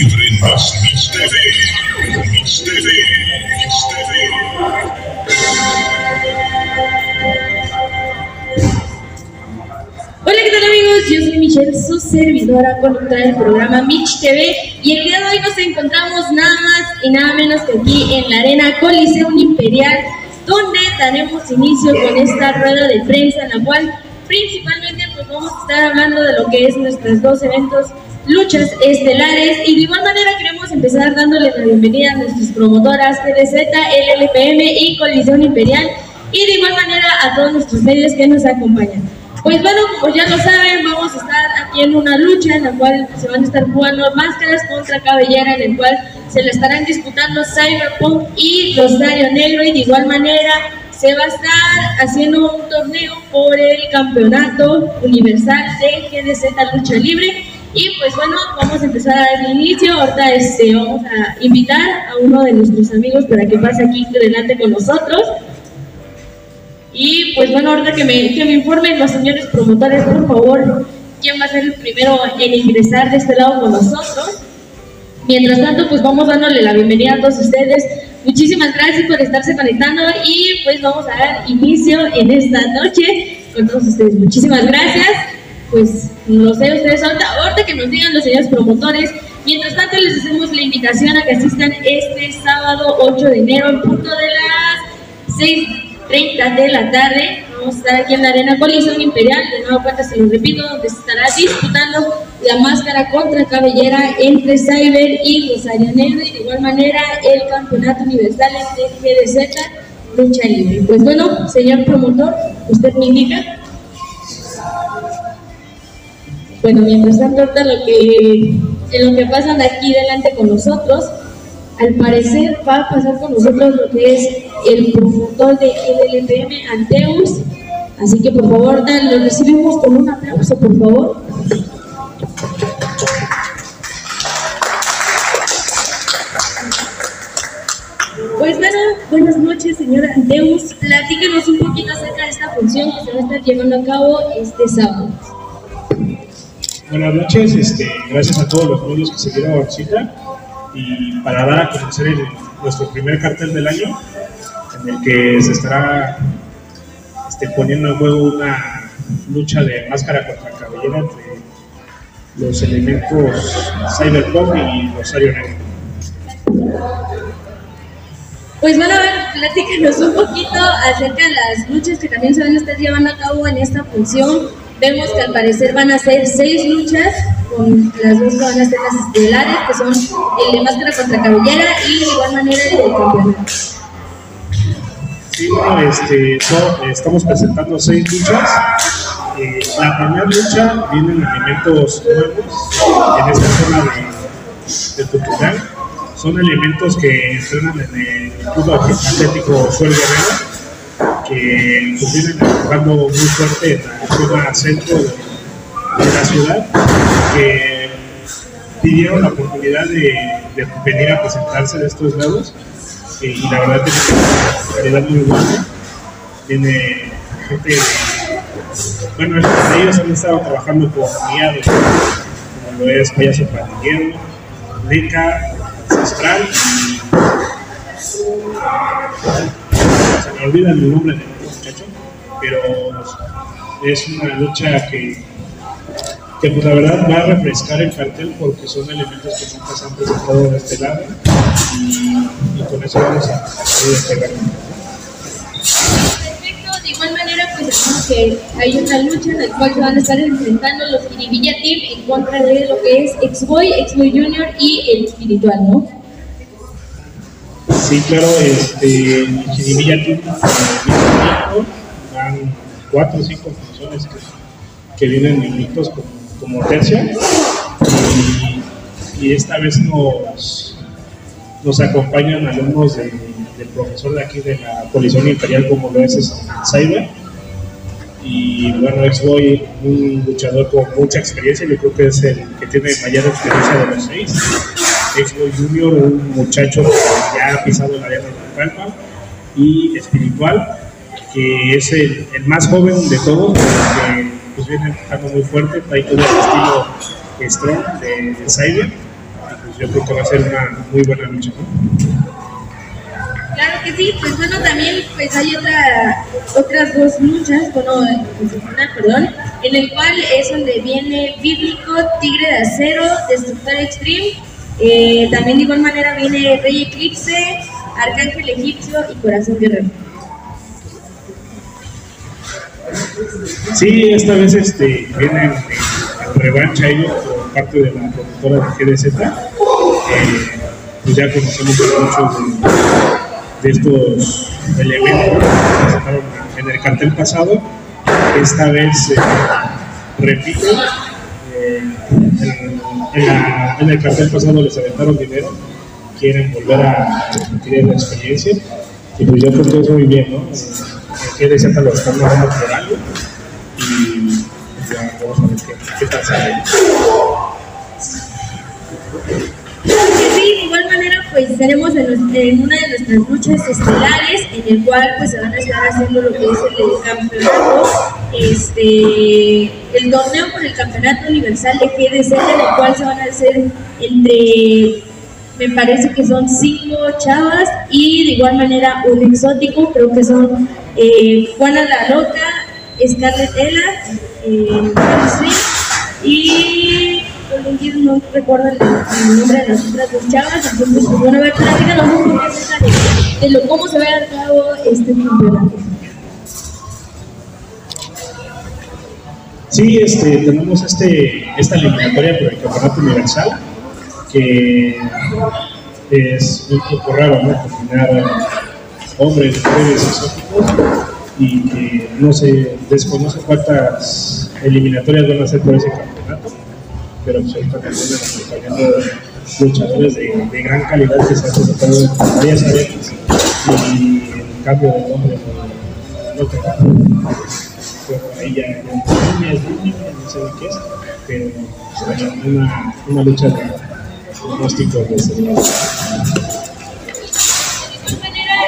libre más Mix TV. Mix TV. Mix TV. Hola, ¿qué tal amigos? Yo soy Michelle, su servidora conductora del programa Mitch TV y el día de hoy nos encontramos nada más y nada menos que aquí en la Arena Coliseum Imperial donde daremos inicio con esta rueda de prensa en la cual principalmente pues vamos a estar hablando de lo que es nuestros dos eventos luchas estelares y de igual manera queremos empezar dándoles la bienvenida a nuestras promotoras GDZ, LLPM y Coliseum Imperial y de igual manera a todos nuestros medios que nos acompañan. Pues bueno, como ya lo saben, vamos a estar aquí en una lucha en la cual se van a estar jugando máscaras contra cabellera, en el cual se le estarán disputando Cyberpunk y Rosario Negro y de igual manera se va a estar haciendo un torneo por el campeonato universal de GDZ Lucha Libre. Y pues bueno, vamos a empezar a dar inicio. Ahorita este, vamos a invitar a uno de nuestros amigos para que pase aquí delante con nosotros. Y pues bueno, ahorita que me, que me informen los señores promotores, por favor, quién va a ser el primero en ingresar de este lado con nosotros. Mientras tanto, pues vamos dándole la bienvenida a todos ustedes. Muchísimas gracias por estarse conectando y pues vamos a dar inicio en esta noche con todos ustedes. Muchísimas gracias. Pues no sé ustedes ahorita, ahorita que nos digan los señores promotores. Mientras tanto, les hacemos la invitación a que asistan este sábado 8 de enero en punto de las 6 30 de la tarde. Vamos a estar aquí en la Arena Colisión Imperial, de nuevo cuenta se lo repito, donde se estará disputando la máscara contra cabellera entre Cyber y Rosario Negro y de igual manera el campeonato universal entre GDZ Lucha Libre. Pues bueno, señor promotor, usted me indica. Bueno, mientras tanto, lo que, en lo que pasan aquí delante con nosotros, al parecer va a pasar con nosotros lo que es el promotor de LLPM Anteus. Así que por favor, lo recibimos con un aplauso, por favor. Pues bueno, buenas noches, señora Anteus. Platícanos un poquito acerca de esta función que se va a estar llevando a cabo este sábado. Buenas noches, este, gracias a todos los medios que se dieron cita y para dar a conocer nuestro primer cartel del año, en el que se estará este, poniendo en juego una lucha de máscara contra cabellera entre los elementos Cyberpunk y Rosario Negro. Pues bueno, a ver, platícanos un poquito acerca de las luchas que también se van a estar llevando a cabo en esta función. Vemos que al parecer van a ser seis luchas, con las dos que van a ser las estelares, que son el de máscara contra cabellera y de igual manera el de campeonato. Sí, este, estamos presentando seis luchas. Eh, la primera lucha vienen elementos nuevos en esta zona de, de tutorial. Son elementos que entrenan en el Club Atlético Suel Guerrero, que pues, vienen trabajando muy fuerte en la zona centro de, la ciudad, que pidieron la oportunidad de, venir a presentarse de estos lados y la verdad tiene una calidad muy buena. Tiene gente, bueno, ellos han estado trabajando con guiados, como lo es Payaso Pandillero, Leca, Ancestral y se me olvida el nombre del muchacho, pero es una lucha que que pues la verdad va a refrescar el cartel porque son elementos que nunca se han presentado de este lado y, con eso vamos a, a despegar. Perfecto, de igual manera pues sabemos que hay una lucha en la cual se van a estar enfrentando los Kiribilla Team en contra de lo que es X-Boy, X-Boy Junior y el espiritual, ¿no? Sí, claro, este, en Jiribilla tiene van cuatro o cinco funciones que, vienen invictos como, como tercia y, esta vez nos, nos acompañan alumnos de- del profesor de aquí de la Colisión Imperial como lo es este, Cyber y bueno, X-Boy, un luchador con mucha experiencia, yo creo que es el que tiene mayor experiencia de los seis. X-Boy Junior, un muchacho que ya ha pisado la arena de Palma, y Espiritual, que es el, más joven de todos, que pues viene empujando muy fuerte, trae todo el estilo strong de, Cyber, pues yo creo que va a ser una muy buena lucha. Claro que sí, pues bueno, también pues hay otra, otras dos luchas, bueno, perdón, en el cual es donde viene Bíblico, Tigre de Acero, Destructor Extreme, eh, también de igual manera viene Rey Eclipse, Arcángel Egipcio y Corazón Guerrero. Sí, esta vez este, vienen en revancha ellos por parte de la productora de GDZ. Eh, pues ya conocemos muchos de, de estos elementos que presentaron en el cartel pasado. Esta vez, eh, repito, eh, en, el cartel pasado les aventaron dinero, quieren volver a repetir la experiencia. Y pues yo creo que es muy bien, ¿no? Que de cierta lo están por algo y ya vamos a ver qué, qué tal sale. Igual manera pues tenemos en, una de nuestras luchas estelares en el cual pues se van a estar haciendo lo que es el campeonato, este, el torneo por el campeonato universal de GDC en el cual se van a hacer entre, me parece que son cinco chavas y de igual manera un exótico, creo que son eh, Juana la Loca, Scarlett Ella, eh, Harry No recuerdo el, nombre de las otras dos chavas, entonces pues bueno, a ver, platícanos un poco de, de lo, cómo se va a cabo este campeonato. Sí, este, tenemos este, esta eliminatoria por el campeonato universal que es un poco raro, ¿no? Combinar hombres, mujeres exóticos y que no se desconoce cuántas eliminatorias van a hacer por ese campeonato, pero pues ahorita también nos luchadores de, de gran calidad que se han presentado en varias arenas y el cambio de nombre no, no tengo pero ahí ya, ya niñas, niños, no sé de qué es, pero será una, una lucha de pronósticos de seguridad.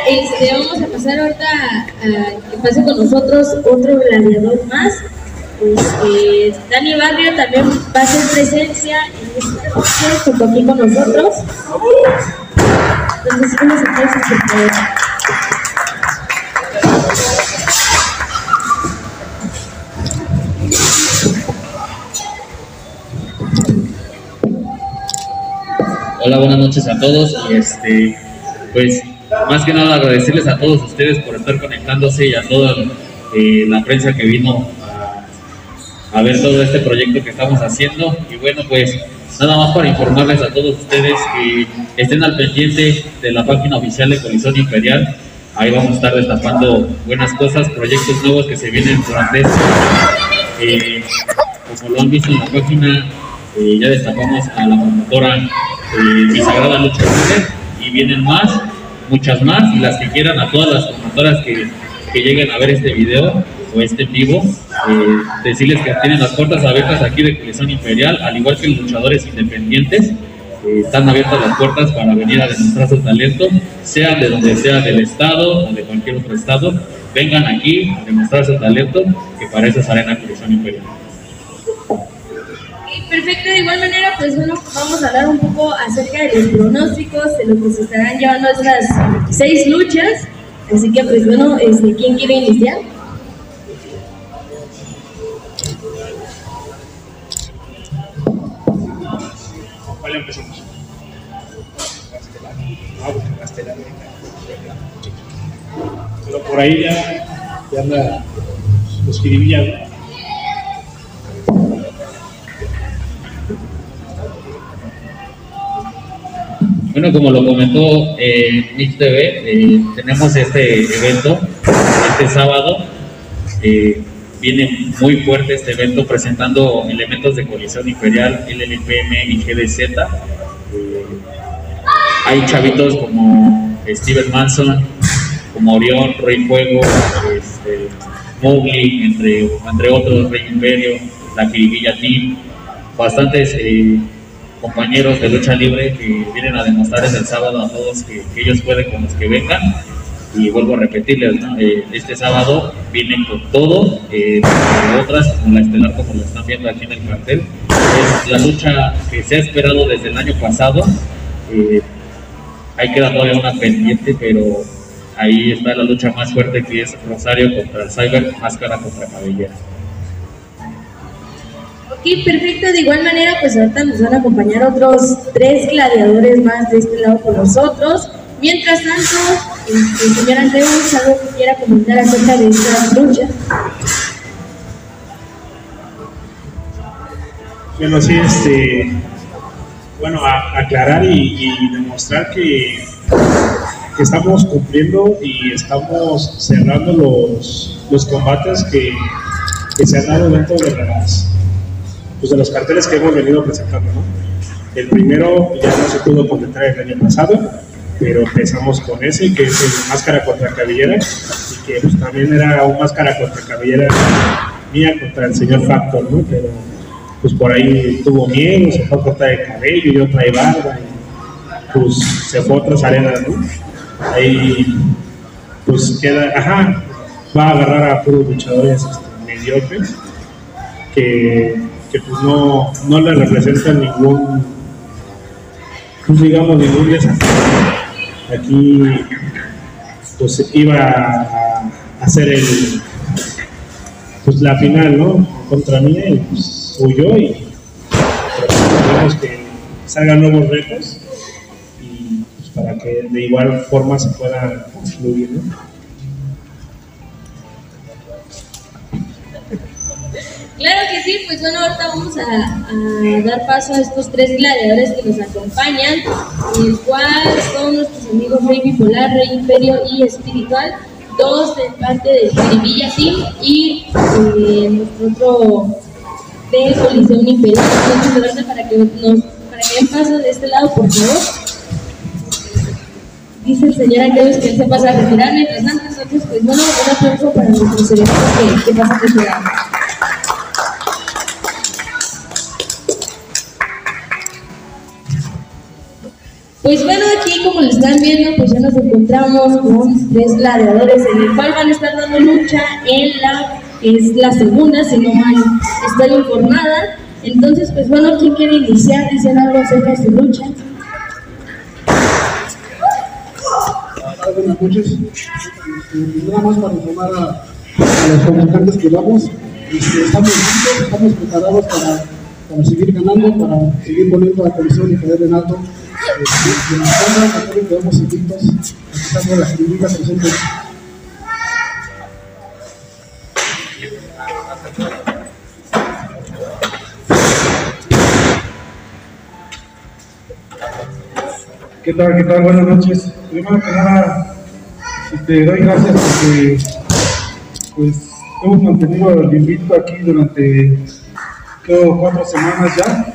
Este, vamos a pasar ahorita a que pase con nosotros otro gladiador más. Pues, eh, Dani Barrio también va a hacer presencia en esta junto aquí con nosotros. Hola, buenas noches a todos este, pues más que nada agradecerles a todos ustedes por estar conectándose y a toda eh, la prensa que vino a, ver todo este proyecto que estamos haciendo. Y bueno pues nada más para informarles a todos ustedes que estén al pendiente de la página oficial de Colisón Imperial. Ahí vamos a estar destapando buenas cosas, proyectos nuevos que se vienen durante este eh, como lo han visto en la página, eh, ya destapamos a la promotora eh, Mi Sagrada Lucha Libre y vienen más, muchas más, y las que quieran, a todas las promotoras que, que lleguen a ver este video o este vivo, eh, decirles que tienen las puertas abiertas aquí de Colisón Imperial, al igual que los luchadores independientes. eh, están abiertas las puertas para venir a demostrar su talento, sean de donde sea del estado o de cualquier otro estado, vengan aquí a demostrar su talento, que para eso es Arena Colisón Imperial. Perfecto, de igual manera, pues bueno, vamos a hablar un poco acerca de los pronósticos, de lo que se estarán llevando estas seis luchas. Así que, pues bueno, este, ¿quién quiere iniciar? ¿Cuál empezamos? Ah. Pero por ahí ya, ya anda los. Bueno, como lo comentó eh, Mix TV, eh, tenemos este evento este sábado. eh, viene muy fuerte este evento presentando elementos de colisión imperial, LLPM y GDZ. Eh, hay chavitos como Steven Manson, como Orión, Rey Fuego, este, Mowgli, entre, entre otros, Rey Imperio, la Kiriguilla Team, bastantes eh, compañeros de lucha libre que vienen a demostrarles el sábado a todos que, que ellos pueden con los que vengan. Y vuelvo a repetirles. Eh, este sábado vienen con todo, eh, otras, como la estelar, como lo están viendo aquí en el cartel. Es la lucha que se ha esperado desde el año pasado. Eh, ahí queda todavía una pendiente, pero ahí está la lucha más fuerte que es Rosario contra el Cyber, máscara contra cabellera. Ok, perfecto. De igual manera, pues ahorita nos van a acompañar otros tres gladiadores más de este lado con nosotros. Mientras tanto, este, señor Andreus, algo que quiera comentar acerca de esta lucha. Bueno, sí, este, bueno, aclarar y, demostrar que, estamos cumpliendo y estamos cerrando los, los combates que, que se han dado dentro de las pues de los carteles que hemos venido presentando, ¿no? El primero ya no se pudo completar el año pasado, pero empezamos con ese, que es el máscara contra cabellera, y que pues, también era un máscara contra cabellera mía contra el señor Factor, ¿no? Pero pues por ahí tuvo miedo, se fue a cortar el cabello, yo trae barba, y pues se fue a otras arenas, ¿no? Ahí pues queda, ajá, va a agarrar a puros luchadores este, mediocres que, que, pues no, no le representan ningún, pues digamos, ningún desafío. Aquí pues iba a hacer el, pues la final, ¿no? Contra mí y pues huyó y esperemos que salgan nuevos retos y pues, para que de igual forma se pueda fluir, ¿no? Claro que sí, pues bueno, ahorita vamos a, dar paso a estos tres gladiadores que nos acompañan, el cual son nuestros amigos Rey Bipolar, Rey Imperio y Espiritual, dos de parte de Jiribilla Team y eh, nuestro otro de Coliseo Imperial. Entonces, para que nos para que den paso de este lado, por favor. Dice el señor Andrés que él se pasa a retirar, mientras tanto, entonces, pues bueno, un aplauso para nuestros eventos que, que pasan de Pues bueno, aquí como lo están viendo, pues ya nos encontramos con tres gladiadores en el cual van a estar dando lucha en la es la segunda, si no mal estoy informada. Entonces, pues bueno, ¿quién quiere iniciar diciendo algo acerca de su lucha? Buenas noches. Nada más para informar a, los comunicantes que vamos, este, estamos listos, estamos preparados para, para seguir ganando, para seguir poniendo la comisión y poder en la ¿Qué tal? ¿Qué tal? Buenas noches. Primero que nada, este, doy gracias porque pues, hemos mantenido el invicto aquí durante creo, cuatro semanas ya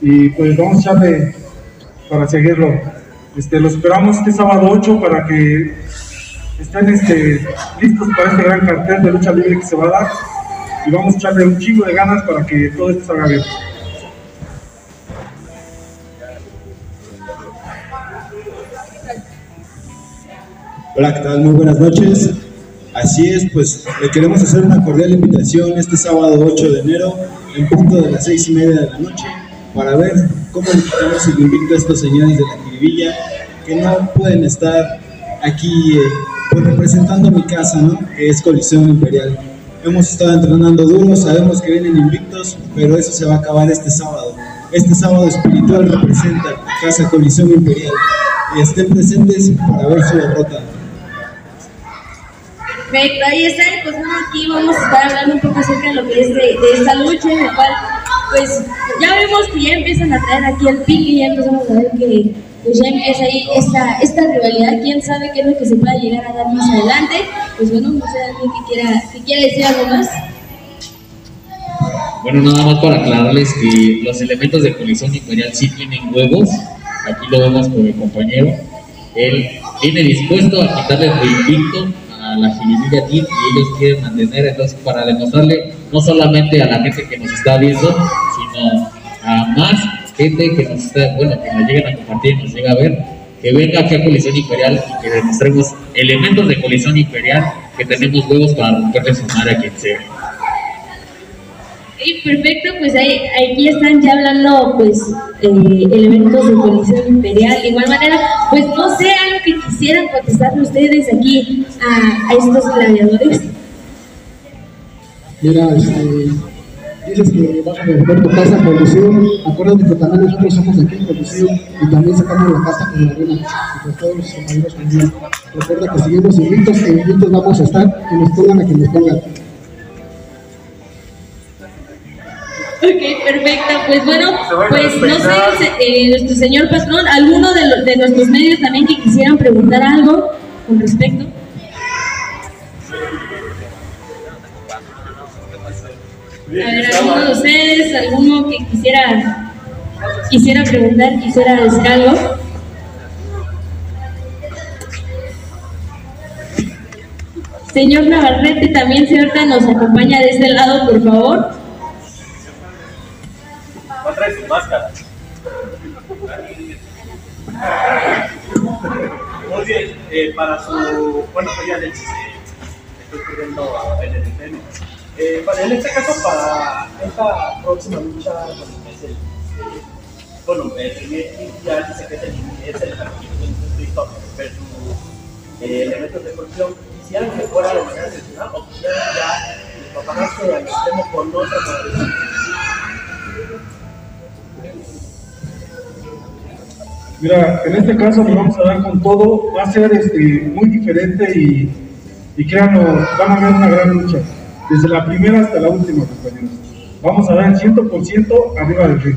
y pues vamos a echarle para seguirlo. Este, lo esperamos este sábado 8 para que estén este, listos para este gran cartel de lucha libre que se va a dar y vamos a echarle un chingo de ganas para que todo esto salga bien. Hola, ¿qué tal? Muy buenas noches. Así es, pues le queremos hacer una cordial invitación este sábado 8 de enero, en punto de las 6 y media de la noche, para ver cómo le quitamos el a estos señores de la Jiribilla que no pueden estar aquí eh, pues, representando mi casa, ¿no? Que es Coliseo Imperial. Hemos estado entrenando duro, sabemos que vienen invictos, pero eso se va a acabar este sábado. Este sábado espiritual representa Casa Coliseo Imperial y estén presentes para ver su derrota. Perfecto, ahí está, pues bueno, aquí vamos a estar hablando un poco acerca de lo que es de, de esta lucha, en la cual, pues, ya vemos que ya empiezan a traer aquí el pique, ya empezamos a ver que pues ya empieza ahí esta, esta rivalidad, quién sabe qué es lo que se pueda llegar a dar más adelante, pues bueno, no sé, alguien que quiera, que quiera decir algo más. Bueno, nada más para aclararles que los elementos de colisión imperial sí tienen huevos. Aquí lo vemos con mi compañero. Él viene dispuesto a quitarle el invicto a la Jiribilla Team y ellos quieren mantener, entonces, para demostrarle no solamente a la gente que nos está viendo, sino a más gente que nos está, bueno, que nos lleguen a compartir nos llega a ver, que venga aquí a Colisión Imperial y que demostremos elementos de colisión imperial que tenemos huevos para romperle su madre a quien sea. Ok, perfecto, pues ahí, aquí están ya hablando pues eh, elementos de colisión imperial. De igual manera, pues no sé algo que quisieran contestarle ustedes aquí a, a estos gladiadores. Mira, este, dices que vas a vender tu casa en Coliseo. Acuérdate que también nosotros somos aquí en Coliseo y también sacamos la casa con la arena y con todos los compañeros también. Recuerda que seguimos invictos, que invictos vamos a estar, que nos pongan a que nos pongan. Ok, perfecto. Pues bueno, pues no sé, eh, nuestro señor patrón, alguno de, lo- de nuestros medios también que quisieran preguntar algo con respecto. A ver, alguno de ustedes, alguno que quisiera, quisiera preguntar, quisiera decir algo. Señor Navarrete, también si ahorita nos acompaña de este lado, por favor. No trae su máscara. Muy bien, eh, para su. Bueno, pues ya le estoy en el FM. Eh, en este caso, para esta próxima lucha, es el. eh, bueno, el primer ya dice que es el, es el versus eh, elementos de corrupción. Quisieran que fuera de manera excepcional o quisieran ya propagarse al extremo con otra. Mira, en este caso nos vamos a dar con todo, va a ser este, muy diferente y, y van a ver una gran lucha, desde la primera hasta la última, compañeros. Vamos a dar el 100% arriba del ring.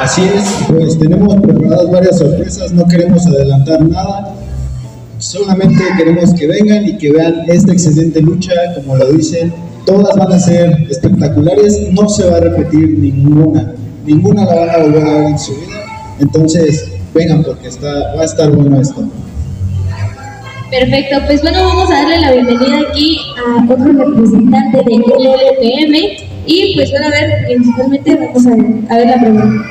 Así es, pues tenemos preparadas varias sorpresas, no queremos adelantar nada, solamente queremos que vengan y que vean esta excelente lucha, como lo dicen, todas van a ser espectaculares, no se va a repetir ninguna, ninguna la van a volver a ver en su vida, entonces vengan porque está, va a estar bueno esto. Perfecto, pues bueno, vamos a darle la bienvenida aquí a otro representante de LLPM y pues bueno, a ver, principalmente vamos a ver, a ver la pregunta.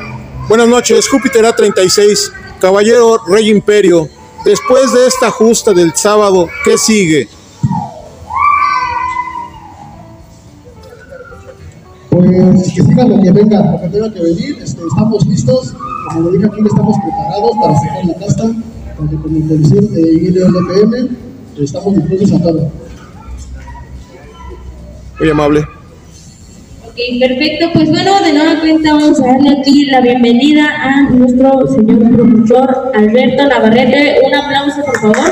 Buenas noches, Júpiter A36, Caballero Rey Imperio. Después de esta justa del sábado, ¿qué sigue? Pues que sigan lo que venga, lo que tenga que venir, este, estamos listos, como lo dije aquí, estamos preparados para sacar la casta, tanto como el policía de ILPM, estamos dispuestos a todo. Muy amable. Ok, perfecto, pues bueno, de nueva cuenta vamos a darle aquí la bienvenida a nuestro señor productor Alberto Navarrete. Un aplauso, por favor.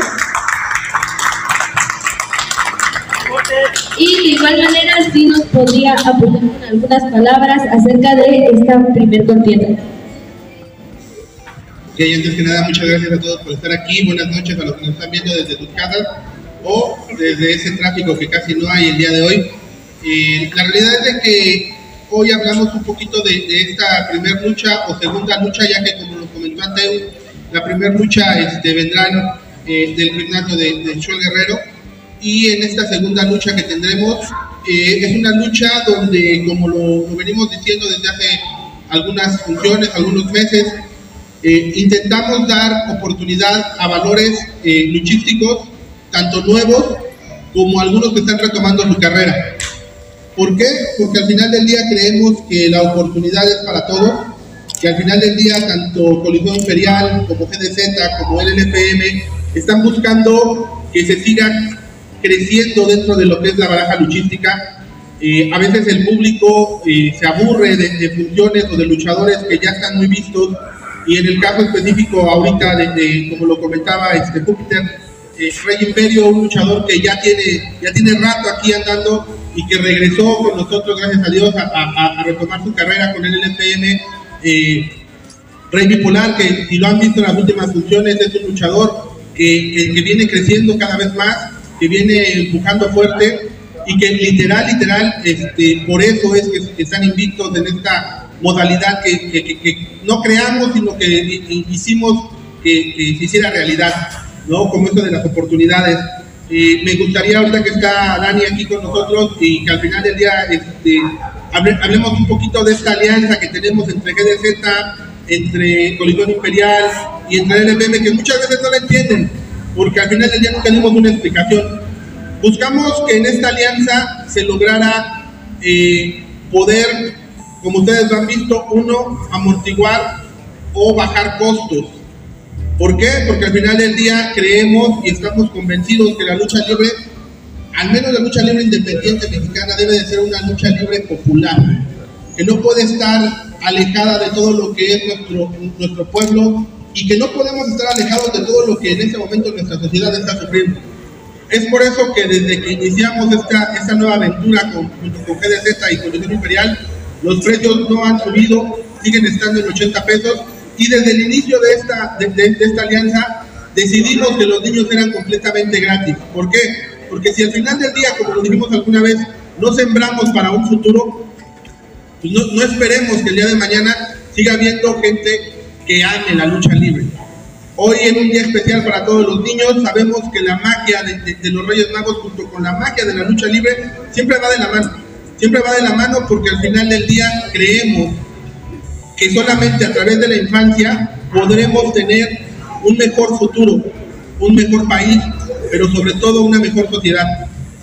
Y de igual manera, sí nos podría apoyar con algunas palabras acerca de esta primer contienda. Ok, antes que nada, muchas gracias a todos por estar aquí. Buenas noches a los que nos están viendo desde sus casas o desde ese tráfico que casi no hay el día de hoy. Eh, la realidad es de que hoy hablamos un poquito de, de esta primera lucha o segunda lucha, ya que como nos comentó Anteu, la primera lucha este, vendrán eh, del gimnasio de, de Shoel Guerrero y en esta segunda lucha que tendremos eh, es una lucha donde, como lo, lo venimos diciendo desde hace algunas funciones, algunos meses, eh, intentamos dar oportunidad a valores eh, luchísticos, tanto nuevos como algunos que están retomando su carrera. ¿Por qué? Porque al final del día creemos que la oportunidad es para todos, que al final del día tanto Colisión Imperial como GDZ como LLPM están buscando que se siga creciendo dentro de lo que es la baraja luchística. Eh, a veces el público eh, se aburre de, de funciones o de luchadores que ya están muy vistos y en el caso específico ahorita de, como lo comentaba este Júpiter eh, Rey Imperio un luchador que ya tiene ya tiene rato aquí andando y que regresó con nosotros gracias a Dios a, a- a retomar su carrera con el LPM eh, Rey Bipolar que si lo han visto en las últimas funciones es un luchador que, que- que viene creciendo cada vez más que viene empujando fuerte y que literal, literal, este, por eso es que están invictos en esta modalidad que, que- que- no creamos, sino que hi- hi- hicimos que, se hiciera realidad, ¿no? Como esto de las oportunidades. Eh, me gustaría ahorita que está Dani aquí con nosotros y que al final del día este, hable- hablemos un poquito de esta alianza que tenemos entre GDZ, entre Colisión Imperial y entre LPM, que muchas veces no la entienden, porque al final del día nunca dimos una explicación. Buscamos que en esta alianza se lograra eh, poder, como ustedes han visto, uno, amortiguar o bajar costos. ¿Por qué? Porque al final del día creemos y estamos convencidos que la lucha libre, al menos la lucha libre independiente mexicana, debe de ser una lucha libre popular, que no puede estar alejada de todo lo que es nuestro, nuestro pueblo y que no podemos estar alejados de todo lo que en este momento nuestra sociedad está sufriendo. Es por eso que desde que iniciamos esta, esta nueva aventura con, con GDZ y Coalición Imperial, los precios no han subido, siguen estando en 80 pesos y desde el inicio de esta, de, esta alianza decidimos que los niños eran completamente gratis. ¿Por qué? Porque si al final del día, como lo dijimos alguna vez, no sembramos para un futuro, pues no, esperemos que el día de mañana siga habiendo gente que ame la lucha libre. Hoy en un día especial para todos los niños, sabemos que la magia de los Reyes Magos junto con la magia de la lucha libre siempre va de la mano. Siempre va de la mano porque al final del día creemos que solamente a través de la infancia podremos tener un mejor futuro, un mejor país, pero sobre todo una mejor sociedad.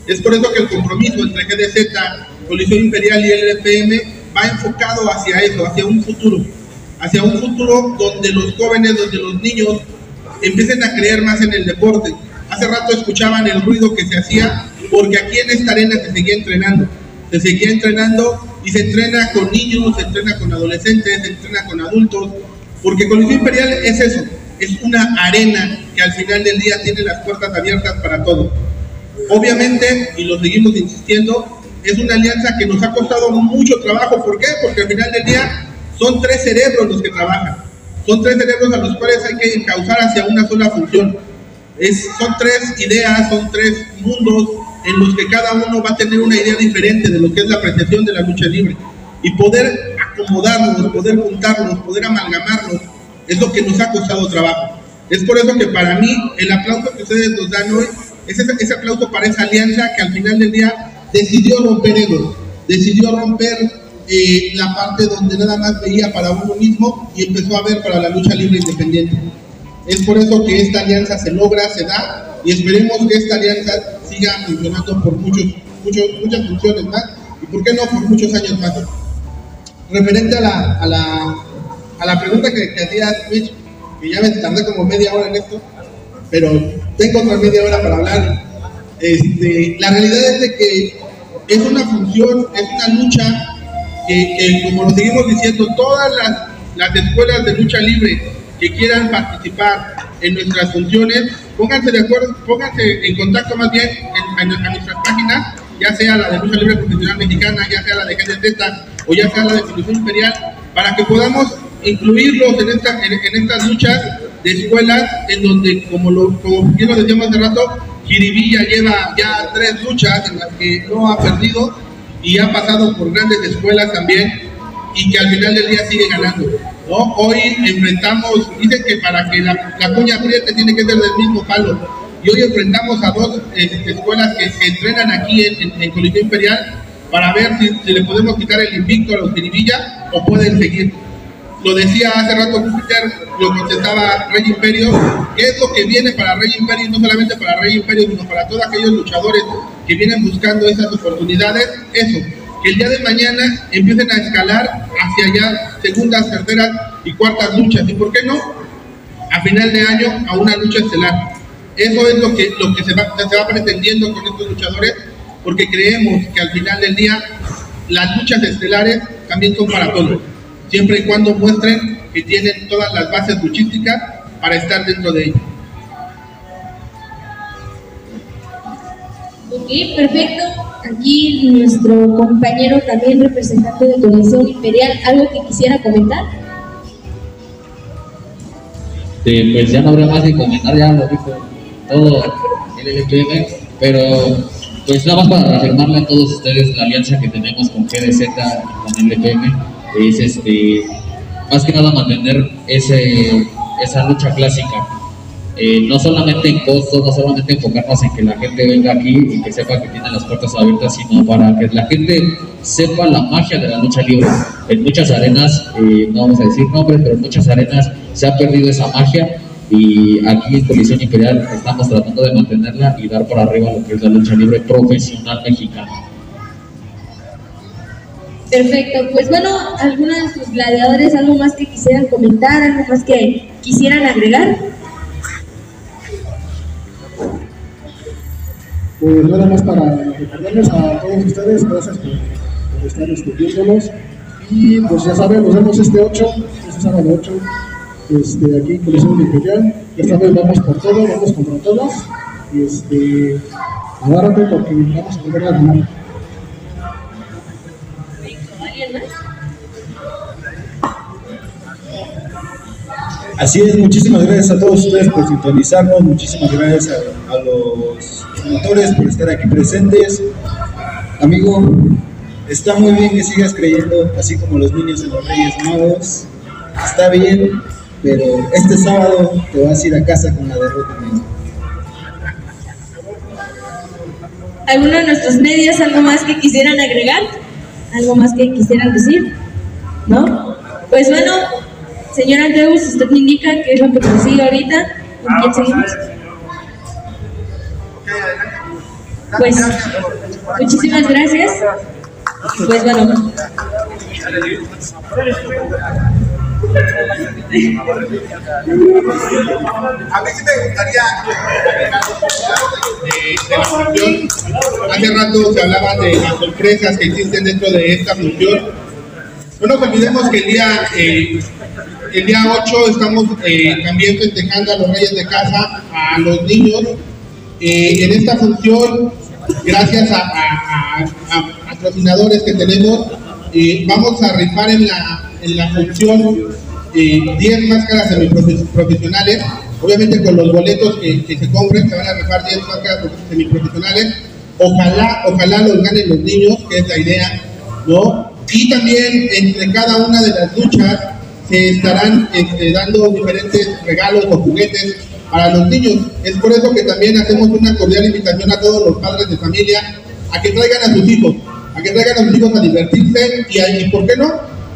Es por eso que el compromiso entre GDZ, Coalición Imperial y el LPM va enfocado hacia eso, hacia un futuro, hacia un futuro donde los jóvenes, donde los niños empiecen a creer más en el deporte. Hace rato escuchaban el ruido que se hacía porque aquí en esta arena se seguía entrenando, se seguía entrenando y se entrena con niños, se entrena con adolescentes, se entrena con adultos, porque Coliseo Imperial es eso, es una arena que al final del día tiene las puertas abiertas para todo. Obviamente, y lo seguimos insistiendo, es una alianza que nos ha costado mucho trabajo. ¿Por qué? Porque al final del día son tres cerebros los que trabajan. Son tres cerebros a los cuales hay que encauzar hacia una sola función. Es, son tres ideas, son tres mundos en los que cada uno va a tener una idea diferente de lo que es la apreciación de la lucha libre. Y poder acomodarlos, poder juntarlos, poder amalgamarlos, es lo que nos ha costado trabajo. Es por eso que para mí el aplauso que ustedes nos dan hoy es ese, ese aplauso para esa alianza que al final del día decidió romper egos, decidió romper eh, la parte donde nada más veía para uno mismo y empezó a ver para la lucha libre independiente. Es por eso que esta alianza se logra, se da y esperemos que esta alianza siga funcionando por muchos, muchos, muchas funciones más y por qué no por muchos años más. Referente a la, a la, a la pregunta que, que hacía Twitch, que ya me tardé como media hora en esto, pero tengo otra media hora para hablar. Este, la realidad es de que es una función, es una lucha que, que, como lo seguimos diciendo, todas las, las escuelas de lucha libre que quieran participar en nuestras funciones, pónganse de acuerdo, pónganse en contacto más bien en, en, en nuestras páginas, ya sea la de lucha libre profesional mexicana, ya sea la de GDZ o ya sea la de Comisión Imperial, para que podamos incluirlos en, esta, en, en estas luchas de escuelas en donde, como, lo, como bien lo decíamos hace rato, Jiribilla lleva ya tres luchas en las que no ha perdido y ha pasado por grandes escuelas también y que al final del día sigue ganando. Hoy enfrentamos, dicen que para que la, la cuña apriete tiene que ser del mismo palo. Y hoy enfrentamos a dos este, escuelas que, que, entrenan aquí en, en, Coliseo Imperial para ver si, le podemos quitar el invicto a los Jiribilla o pueden seguir lo decía hace rato Júpiter, lo contestaba Rey Imperio, ¿qué es lo que viene para Rey Imperio? No solamente para Rey Imperio, sino para todos aquellos luchadores que vienen buscando esas oportunidades. Eso, que el día de mañana empiecen a escalar hacia allá segundas, terceras y cuartas luchas. ¿Y por qué no? A final de año a una lucha estelar. Eso es lo que, se, va, se va pretendiendo con estos luchadores, porque creemos que al final del día las luchas estelares también son para todos siempre y cuando muestren que tienen todas las bases luchísticas para estar dentro de ello. Ok, perfecto. Aquí nuestro compañero también representante de Coalición Imperial, ¿algo que quisiera comentar? Sí, pues ya no habrá más que comentar, ya lo dijo todo el LPM, pero pues nada más para reafirmarle a todos ustedes la alianza que tenemos con GDZ y con LPM es este más que nada mantener ese, esa lucha clásica eh, no solamente en costo, no solamente enfocarnos en que la gente venga aquí y que sepa que tiene las puertas abiertas, sino para que la gente sepa la magia de la lucha libre. En muchas arenas, eh, no vamos a decir nombres, pero en muchas arenas se ha perdido esa magia y aquí en Colisión Imperial estamos tratando de mantenerla y dar por arriba lo que es la lucha libre profesional mexicana. Perfecto, pues bueno, ¿alguno de sus gladiadores algo más que quisieran comentar, algo más que quisieran agregar? Pues nada más para recordarles a todos ustedes, gracias por, estar estudiándonos. Y pues ya saben, nos vemos este 8, este sábado 8, este, aquí en Coliseo Imperial. Ya saben, vamos por todo, vamos contra todos. Y este, agárrate porque vamos a volver a ganar. Así es, muchísimas gracias a todos ustedes por sintonizarnos, muchísimas gracias a los promotores por estar aquí presentes. Amigo, está muy bien que sigas creyendo, así como los niños en los Reyes Magos. Está bien, pero este sábado te vas a ir a casa con la derrota. amigo. ¿Alguno de nuestros medios algo más que quisieran agregar? ¿Algo más que quisieran decir? ¿No? Pues bueno, señor Andreus, usted me indica qué es lo que consigue ahorita. ¿Con quién seguimos? Pues muchísimas gracias. Pues bueno, A mí sí me gustaría de. Hace rato se hablaba de las sorpresas que existen dentro de esta función. No nos olvidemos que el día, eh, el día 8 estamos eh, también festejando a los reyes de casa, a los niños. Eh, en esta función, gracias a, a- a- a patrocinadores que tenemos, eh, vamos a rifar en la, en la función eh, 10 máscaras semiprofesionales. Obviamente con los boletos que, que se compren se van a rifar 10 máscaras semiprofesionales. Ojalá, ojalá los ganen los niños, que es la idea, ¿no? Y también entre cada una de las luchas se estarán este, dando diferentes regalos o juguetes para los niños. Es por eso que también hacemos una cordial invitación a todos los padres de familia a que traigan a sus hijos, a que traigan a sus hijos a divertirse y, a- y ¿por qué no?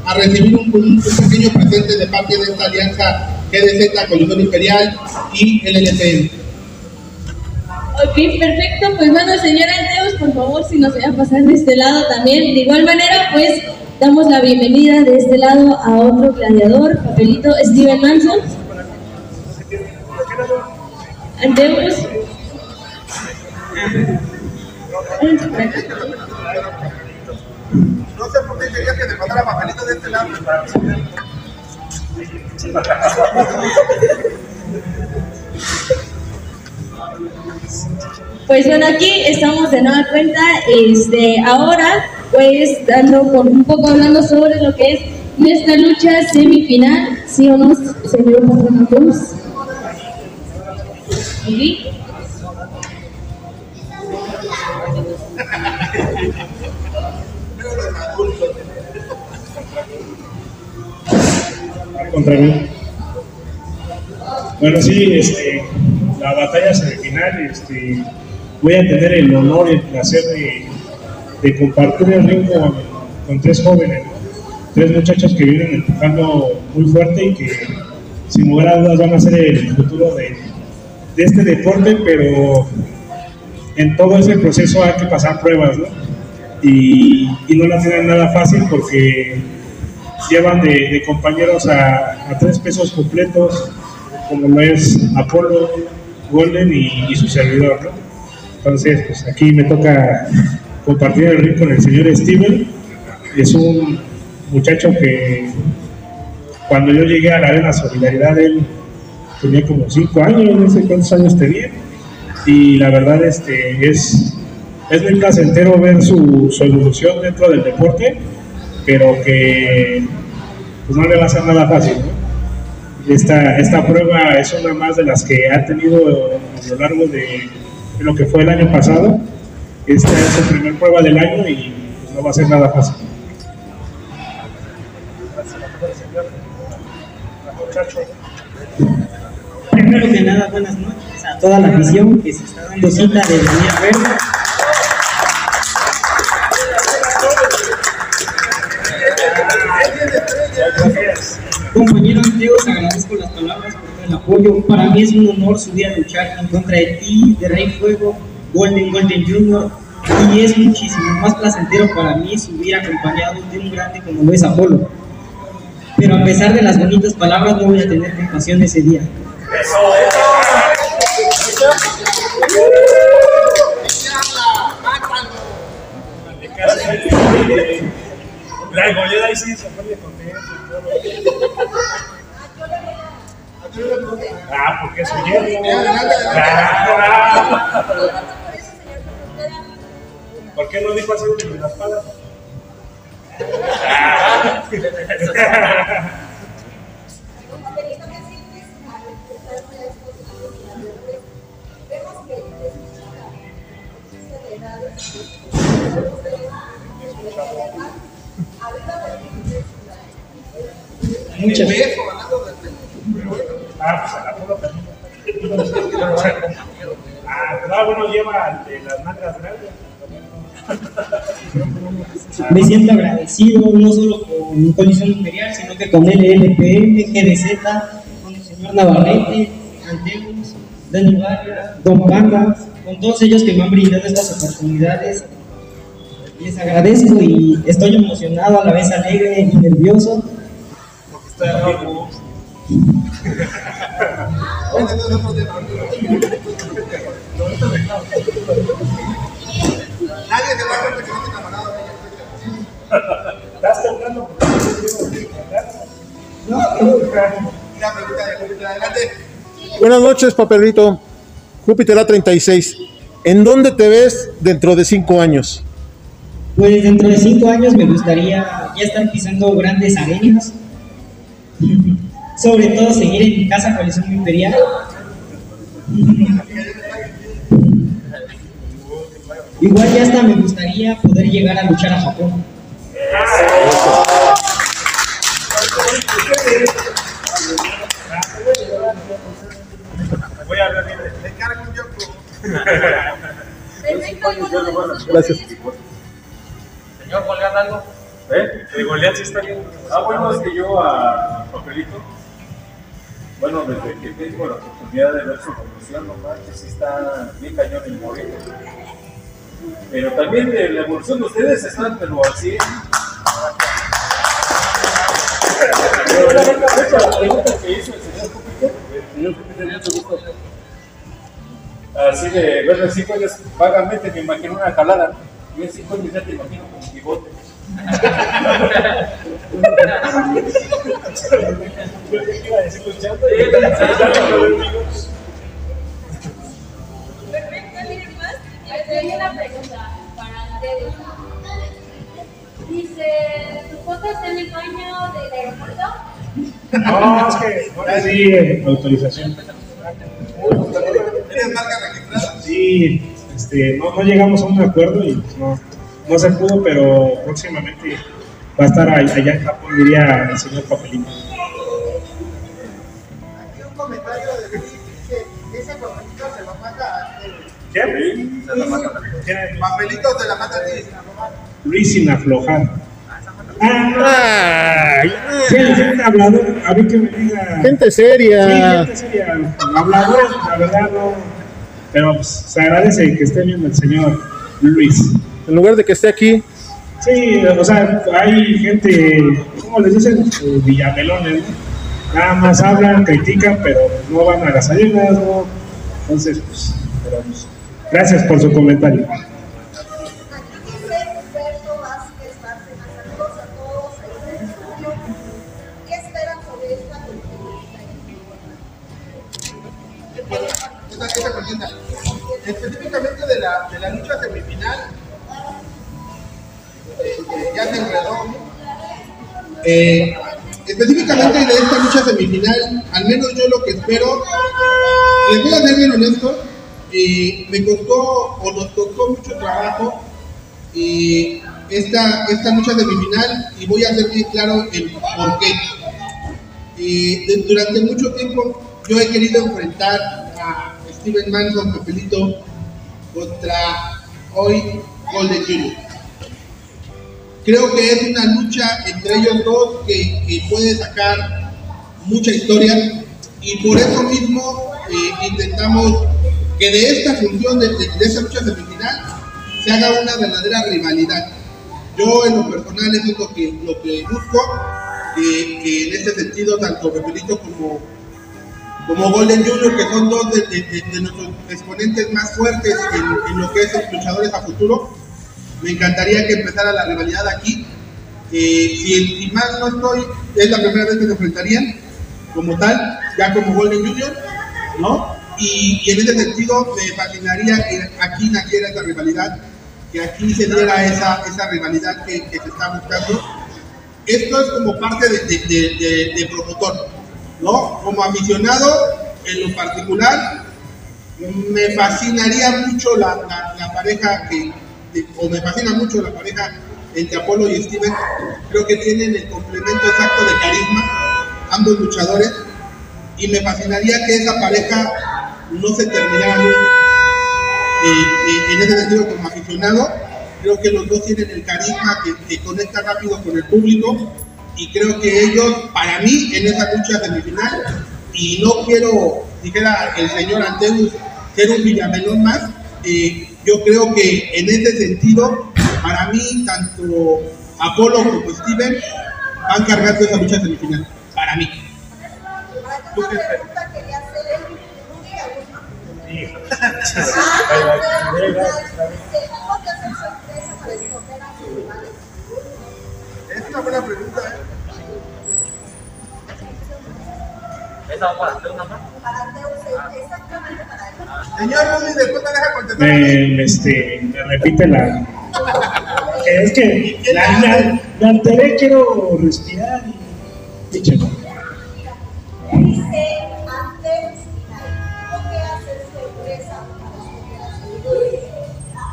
A recibir un, pequeño presente de parte de esta alianza GDZ, Colisión Imperial y LLTM. ok, perfecto. Pues bueno, señor Andreus, por favor, si nos voy a pasar de este lado también. De igual manera, pues damos la bienvenida de este lado a otro gladiador, papelito Steven Manson. Vénganse por acá. No sé por qué quería que te pasara papelito de este lado. Pues bueno, aquí estamos de nueva cuenta, este, ahora pues dando por un poco hablando sobre lo que es nuestra lucha semifinal, ¿sí o no, señor Patrón Cruz? ¿Sí? contra mí. Bueno, sí, este, la batalla semifinal, este, voy a tener el honor y el placer de, de compartir el ring con, con tres jóvenes, tres muchachos que vienen empujando muy fuerte y que sin lugar a dudas van a ser el futuro de, de este deporte, pero en todo ese proceso hay que pasar pruebas, ¿no? Y, no la tienen nada fácil porque llevan de, compañeros a, tres pesos completos, como lo es Apolo, Golden y, y su servidor, ¿no? Entonces, pues aquí me toca compartir el ring con el señor Steven. Es un muchacho que cuando yo llegué a la Arena Solidaridad, él tenía como cinco años, no sé cuántos años tenía. Y la verdad este, es, es muy placentero ver su, su evolución dentro del deporte, pero que pues no le va a ser nada fácil. Esta, esta prueba es una más de las que ha tenido a lo largo de, lo que fue el año pasado. Esta es su primera prueba del año y pues, no va a ser nada fácil. En primero que nada, buenas noches a toda la afición que se está dando cita de a vernos. Compañero Mateo, te agradezco las palabras por todo el apoyo. Para mí es un honor subir a luchar en contra de ti, de Rey Fuego, Golden Golden Junior. Y es muchísimo más placentero para mí subir acompañado de un grande como lo es Apolo. Pero a pesar de las bonitas palabras, no voy a tener compasión ese día. La goleada ahí sí se pone contento. Ah, porque soy yo. Ah. ¿Por qué no dijo así de las palas? Ah. Muchas Ah, pues a la pura también. Ah, pero ah, bueno, lleva el de las mangas grandes. Me siento agradecido no solo con Colisión Imperial, sino que con LLPM, GDZ, con el señor Navarrete, Anteus, Dani Barria, Don Panda, con todos ellos que me han brindado estas oportunidades. Les agradezco y estoy emocionado, a la vez alegre y nervioso. Porque estoy rojo. Nadie se da cuenta que no te ella. ¿Estás temblando? Una pregunta de adelante. Buenas noches, papelito. Júpiter A36. ¿En dónde te ves dentro de cinco años? Pues dentro de cinco años me gustaría ya estar pisando grandes arenas. Sobre todo seguir en mi casa Coalición Imperial. Igual ya hasta me gustaría poder llegar a luchar a Japón. Voy a hablar bien. Le cargo un yoko. Gracias. Señor, ¿colgan algo? ¿Eh? El Goliat sí está bien. Ah, bueno, es que yo a Papelito, bueno, desde que tengo la oportunidad de ver su evolución, no manches, sí está bien cañón el moreno. Pero también de la evolución de ustedes están, pero así. Pero la pregunta que hizo el señor Júpiter, Así de verle cinco años vagamente me imagino una jalada. Yo en cinco ya te imagino como bigote. Perfecto, ¿alguien más? Pregunta para. Dice, ¿tu foto está en el baño del aeropuerto? No, es que ahora sí, eh, autorización. ¿Tienes marca registrada? Sí, este, no, no llegamos a un acuerdo y no, no se pudo, pero próximamente va a estar allá en Japón, diría el señor Papelito. Aquí un comentario de Luis dice, ese papelito se lo manda a ¿Quién? ¿Quién? Papelitos de la mata a ti. Luis sin aflojar. Ay, gente hablador, a mí que me diga. Gente Sí, seria. gente seria. Hablador, la verdad no. Pero pues, se agradece que esté viendo el señor Luis. En lugar de que esté aquí, Sí, o sea, hay gente, ¿cómo les dicen? Villamelones, ¿no? Nada más hablan, critican, pero no van a las arenas, ¿no? Entonces, pues, pero, pues, gracias por su comentario. Eh, específicamente de esta lucha semifinal, al menos yo lo que espero, les voy a ser bien honesto, me costó o nos costó mucho trabajo esta, esta lucha semifinal y voy a ser bien claro el por qué. Durante mucho tiempo yo he querido enfrentar a Steven Manson, Pepelito, contra hoy Golden Junior. Creo que es una lucha entre ellos dos que, puede sacar mucha historia y por eso mismo eh, intentamos que de esta función, de, de, de esa lucha semifinal, se haga una verdadera rivalidad. Yo en lo personal eso es lo que, lo que busco, que, que en este sentido tanto Pepelito como, como Golden Junior, que son dos de, nuestros exponentes más fuertes en lo que es los luchadores a futuro, me encantaría que empezara la rivalidad aquí. Eh, si, si mal no estoy, es la primera vez que se enfrentarían como tal, ya como Golden Junior, ¿no? Y, en ese sentido me fascinaría que aquí naciera esa rivalidad, que aquí se diera esa, esa rivalidad que, se está buscando. Esto es como parte de, de, de- promotor, ¿no? Como aficionado, en lo particular, me fascinaría mucho la, la- pareja que, o me fascina mucho la pareja entre Apolo y Steven. Creo que tienen el complemento exacto de carisma, ambos luchadores, y me fascinaría que esa pareja no se terminara nunca. Eh, en ese sentido, como aficionado, creo que los dos tienen el carisma que, que conecta rápido con el público y creo que ellos, para mí, en esa lucha semifinal, y no quiero, dijera el señor Anteus, ser un Villamelón más, eh, yo creo que en ese sentido, para mí, tanto Apolo como Steven van cargando esa lucha semifinal, para mí. Una pregunta quería hacer, Rudy, ¿alguna? ¿Cómo te hacen sorpresa para escoger a sus rivales? Es una buena pregunta, ¿eh? Para Deus, exactamente para él. Señor Rudy, después me deja contestar. Me, este, me repite la. Es que la, la, la alteré, quiero respirar y. Échale. Dice Final, ¿cómo que hacer sorpresa?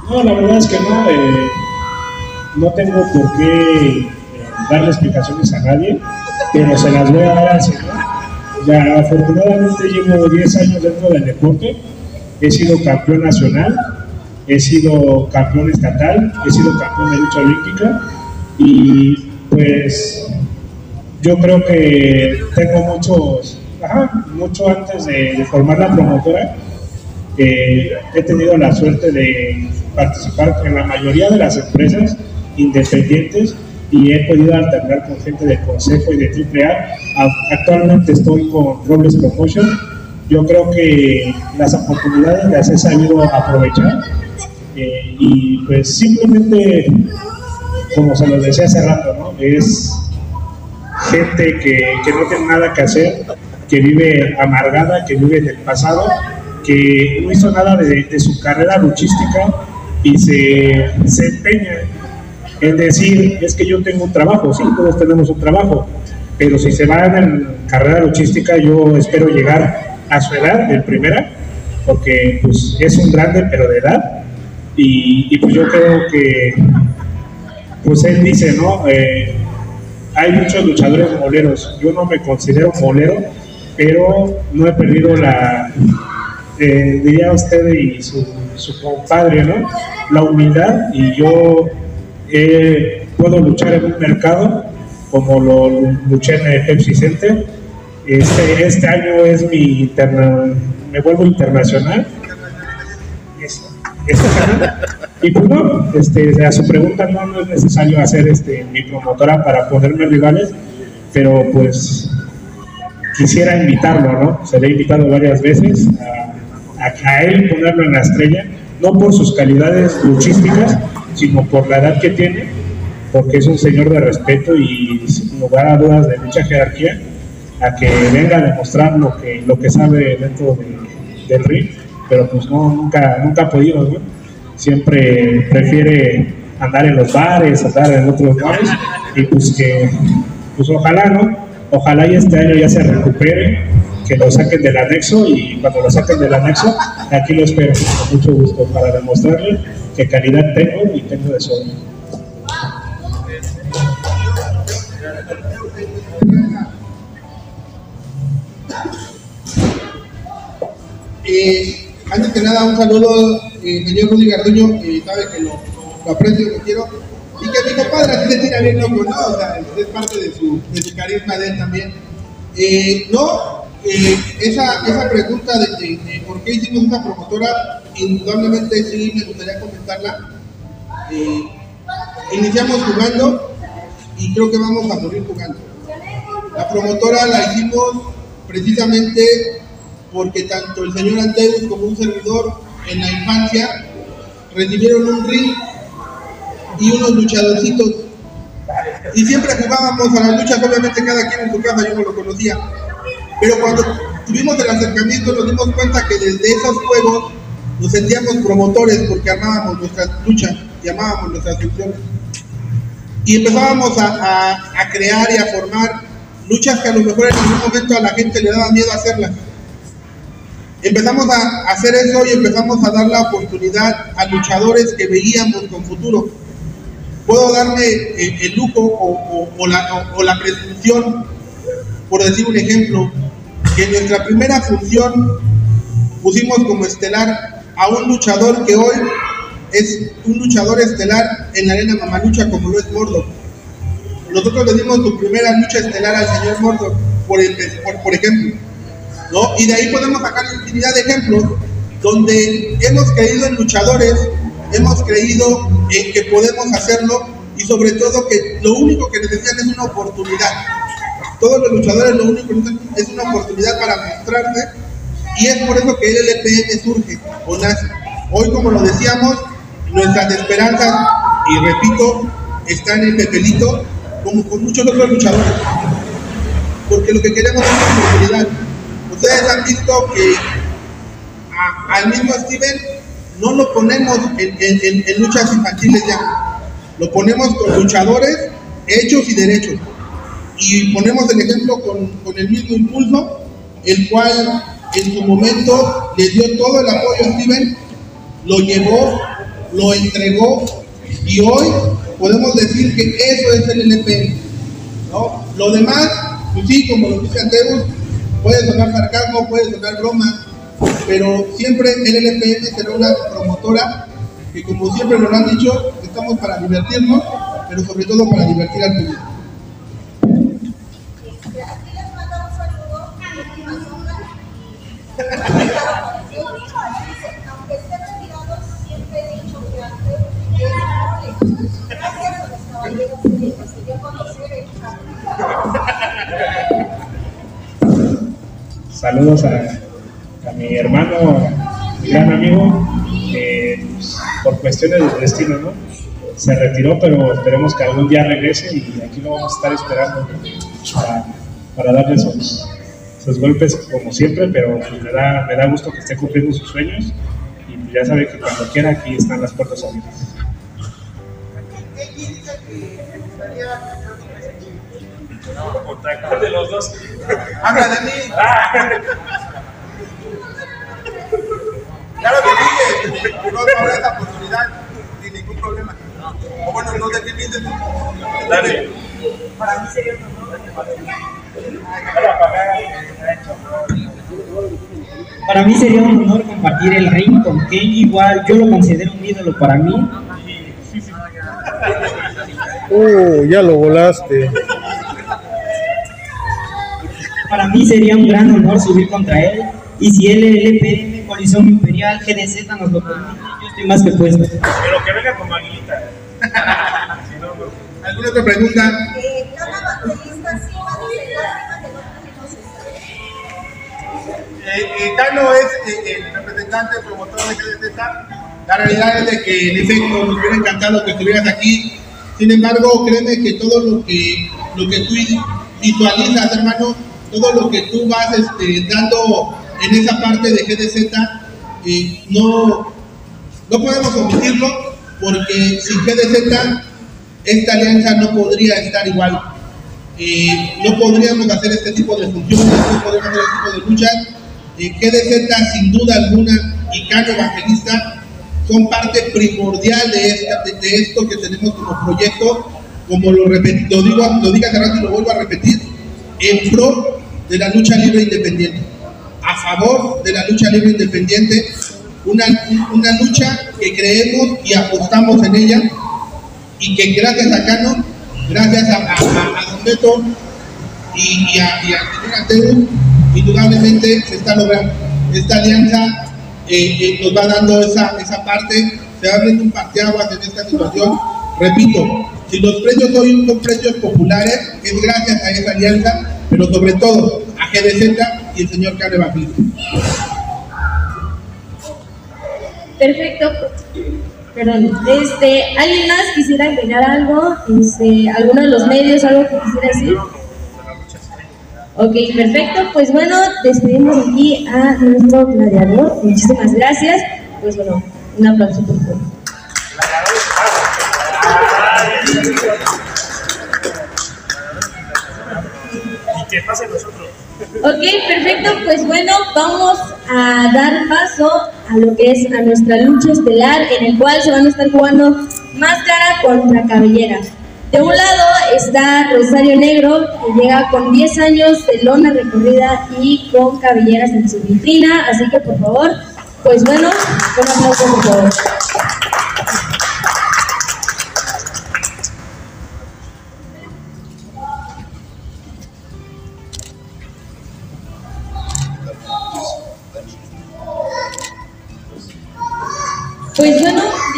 No, la verdad es que no. eh, no tengo por qué eh, darle explicaciones a nadie, pero se las voy a dar al señor. Ya afortunadamente llevo 10 años dentro del deporte. He sido campeón nacional, he sido campeón estatal, he sido campeón de lucha olímpica y pues yo creo que tengo muchos, ajá, mucho antes de, formar la promotora, eh, he tenido la suerte de participar en la mayoría de las empresas independientes y he podido alternar con gente del consejo y de AAA. Actualmente estoy con Robles Promotion. Yo creo que las oportunidades las he sabido aprovechar eh, y pues simplemente, como se los decía hace rato, ¿no? es gente que, que no tiene nada que hacer, que vive amargada, que vive en el pasado, que no hizo nada de su carrera luchística y se, se empeña en decir, es que yo tengo un trabajo, sí, todos tenemos un trabajo, pero si se van en carrera luchística, yo espero llegar a su edad, en primera, porque pues es un grande, pero de edad, y, y pues yo creo que, pues él dice, ¿no? Eh, hay muchos luchadores moleros. Yo no me considero molero, pero no he perdido la, eh, diría usted y su, su compadre, ¿no? La humildad y yo puedo luchar en un mercado como lo luché en el Pepsi Center. Este, este año es mi interna, me vuelvo internacional. Es- este año. Y pues no, este, a su pregunta no, no es necesario hacer este, mi promotora para ponerme rivales, pero pues quisiera invitarlo, ¿no? Se le he invitado varias veces a, a, a él ponerlo en la estrella, no por sus calidades luchísticas, sino por la edad que tiene, porque es un señor de respeto y sin lugar a dudas de mucha jerarquía, a que venga a demostrar lo que, lo que sabe dentro de- del ring, pero pues no, nunca, nunca ha podido. Siempre prefiere andar en los bares, andar en otros bares, y pues que, pues ojalá, ¿no? Ojalá y este año ya se recupere, que lo saquen del anexo y cuando lo saquen del anexo, aquí lo espero con mucho gusto para demostrarle qué calidad tengo y tengo de sobra. Eh, antes que nada, un saludo, eh, señor Rudy Garduño, eh, sabe que lo, lo aprecio lo quiero. Y que mi compadre así se tira bien loco, ¿no? O sea, es parte de su, de su carisma de él también. Eh, no, eh, esa, esa pregunta de, de- de por qué hicimos esa promotora, indudablemente sí me gustaría comentarla. Eh, iniciamos jugando y creo que vamos a morir jugando. La promotora la hicimos precisamente porque tanto el señor Anteus como un servidor en la infancia recibieron un ring y unos luchadorcitos. Y siempre jugábamos a las luchas, obviamente cada quien en su casa, yo no lo conocía. Pero cuando tuvimos el acercamiento nos dimos cuenta que desde esos juegos nos sentíamos promotores porque armábamos nuestras luchas y amábamos nuestras funciones. Y empezábamos a, a- a crear y a formar luchas que a lo mejor en algún momento a la gente le daba miedo hacerlas. Empezamos a hacer eso y empezamos a dar la oportunidad a luchadores que veíamos con futuro. Puedo darme eh, el lujo o, o- o la, o la presunción, por decir un ejemplo, que en nuestra primera función pusimos como estelar a un luchador que hoy es un luchador estelar en la arena Mamalucha como lo es Mordo. Nosotros le dimos su primera lucha estelar al señor Mordo, por, por, por ejemplo. ¿no? Y de ahí podemos sacar infinidad de ejemplos donde hemos creído en luchadores, hemos creído en que podemos hacerlo y sobre todo que lo único que necesitan es una oportunidad. Todos los luchadores lo único que necesitan es una oportunidad para mostrarse y es por eso que el LPM surge o nace. Hoy, como lo decíamos, nuestras esperanzas, y repito, están en Pepelito, como con muchos otros luchadores. Porque lo que queremos es una oportunidad. Ustedes han visto que al mismo Steven no lo ponemos en- en- en luchas infantiles ya. Lo ponemos con luchadores hechos y derechos. Y ponemos el ejemplo con, con el mismo impulso, el cual en su momento le dio todo el apoyo a Steven, lo llevó, lo entregó y hoy podemos decir que eso es el LPM. ¿no? Lo demás, pues sí, como lo dice Anteus, puede sonar sarcasmo, puede sonar broma, pero siempre el LPM será una promotora que como siempre nos lo han dicho, estamos para divertirnos, pero sobre todo para divertir al público. Saludos a, a mi hermano, gran amigo, pues, por cuestiones de destino, ¿no? Se retiró, pero esperemos que algún día regrese y aquí lo vamos a estar esperando para, para darle sus, sus golpes como siempre, pero me da, me da gusto que esté cumpliendo sus sueños y pues ya sabe que cuando quiera aquí están las puertas abiertas. de los dos. Habla de mí. Claro que sí, que no habrá esa oportunidad sin ningún problema. O bueno, no te entiendes. Dale. Para mí sería un honor Para mí sería un honor compartir el ring con Ken, igual yo lo considero un ídolo para mí. Uh, ya lo volaste. Para mí sería un gran honor subir contra él. Y si el LPM, Colisón Imperial, GDZ nos lo permite, yo estoy más que puesto. Pero que venga como aguilita. ¿Alguna otra pregunta? Cano es eh, el representante, promotor de GDZ. La realidad es de que en efecto nos hubiera encantado que estuvieras aquí. Sin embargo, créeme que todo lo que, lo que tú visualizas, hermano, todo lo que tú vas este, dando en esa parte de GDZ, eh, no, no podemos omitirlo porque sin GDZ esta alianza no podría estar igual. Eh, no podríamos hacer este tipo de funciones, no podríamos hacer este tipo de luchas. Eh, GDZ sin duda alguna y Cano Evangelista son parte primordial de, esta- de- esto que tenemos como proyecto, como lo, lo digo, lo digo hace rato y lo vuelvo a repetir, en pro de la lucha libre independiente. a favor de la lucha libre independiente, una, una lucha que creemos y apostamos en ella y que gracias a Cano, gracias a, a, a- Don Beto y, y a, y a indudablemente se está logrando. Esta alianza eh, eh, nos va dando esa, esa parte, se va abriendo un parteaguas en esta situación. Repito, si los precios hoy son precios populares, es gracias a esa alianza, pero sobre todo a GDZ y el señor Carne Bafito. Perfecto. Perdón. Este, ¿alguien más quisiera agregar algo? Este, ¿Alguno de los medios, algo que quisiera decir? Ok, perfecto. Pues bueno, despedimos aquí a nuestro gladiador. Muchísimas gracias. Pues bueno, un aplauso por favor. Que nosotros. Ok, perfecto. Pues bueno, vamos a dar paso a lo que es a nuestra lucha estelar, en el cual se van a estar jugando máscara contra cabellera. De un lado está Rosario Negro, que llega con 10 años de lona recorrida y con cabelleras en su vitrina. Así que por favor, pues bueno, un aplauso por favor.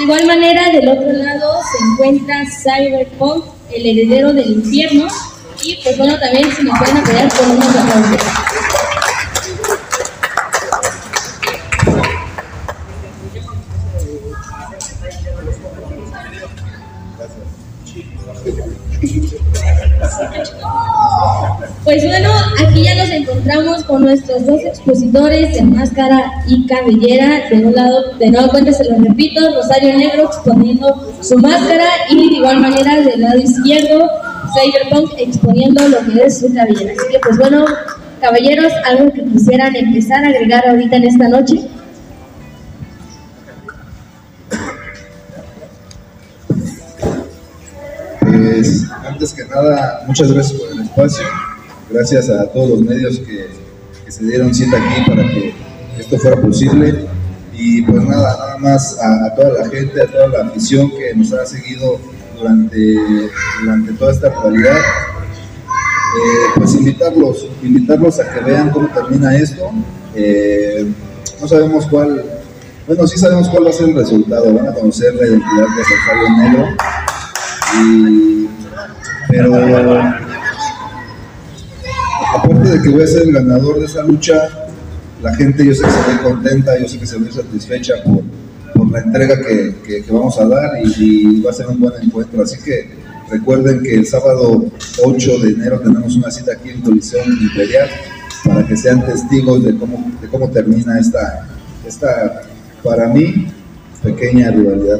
De igual manera del otro lado se encuentra Cyberpunk, el heredero del infierno. Y pues bueno, también si me pueden apoyar con unos aplausos. Encontramos con nuestros dos expositores de máscara y cabellera. De un lado, de nuevo cuenta, se lo repito, Rosario Negro exponiendo su máscara y de igual manera del lado izquierdo, Cyberpunk exponiendo lo que es su cabellera. Así que pues bueno, caballeros, algo que quisieran empezar a agregar ahorita en esta noche. Pues antes que nada, muchas gracias por el espacio, gracias a todos los medios que, se dieron cita aquí para que esto fuera posible. Y pues nada, nada más a, toda la gente, a toda la afición que nos ha seguido durante, durante toda esta actualidad, eh, pues invitarlos, invitarlos a que vean cómo termina esto. Eh, no sabemos cuál, bueno, sí sabemos cuál va a ser el resultado, van a conocer la identidad de Rosario Negro, pero aparte de que voy a ser el ganador de esa lucha, la gente yo sé que se ve contenta, yo sé que se ve satisfecha por, la entrega que, vamos a dar y, va a ser un buen encuentro. Así que recuerden que el sábado 8 de enero tenemos una cita aquí en Coliseo Imperial para que sean testigos de cómo, de cómo termina esta, esta, para mí, pequeña rivalidad.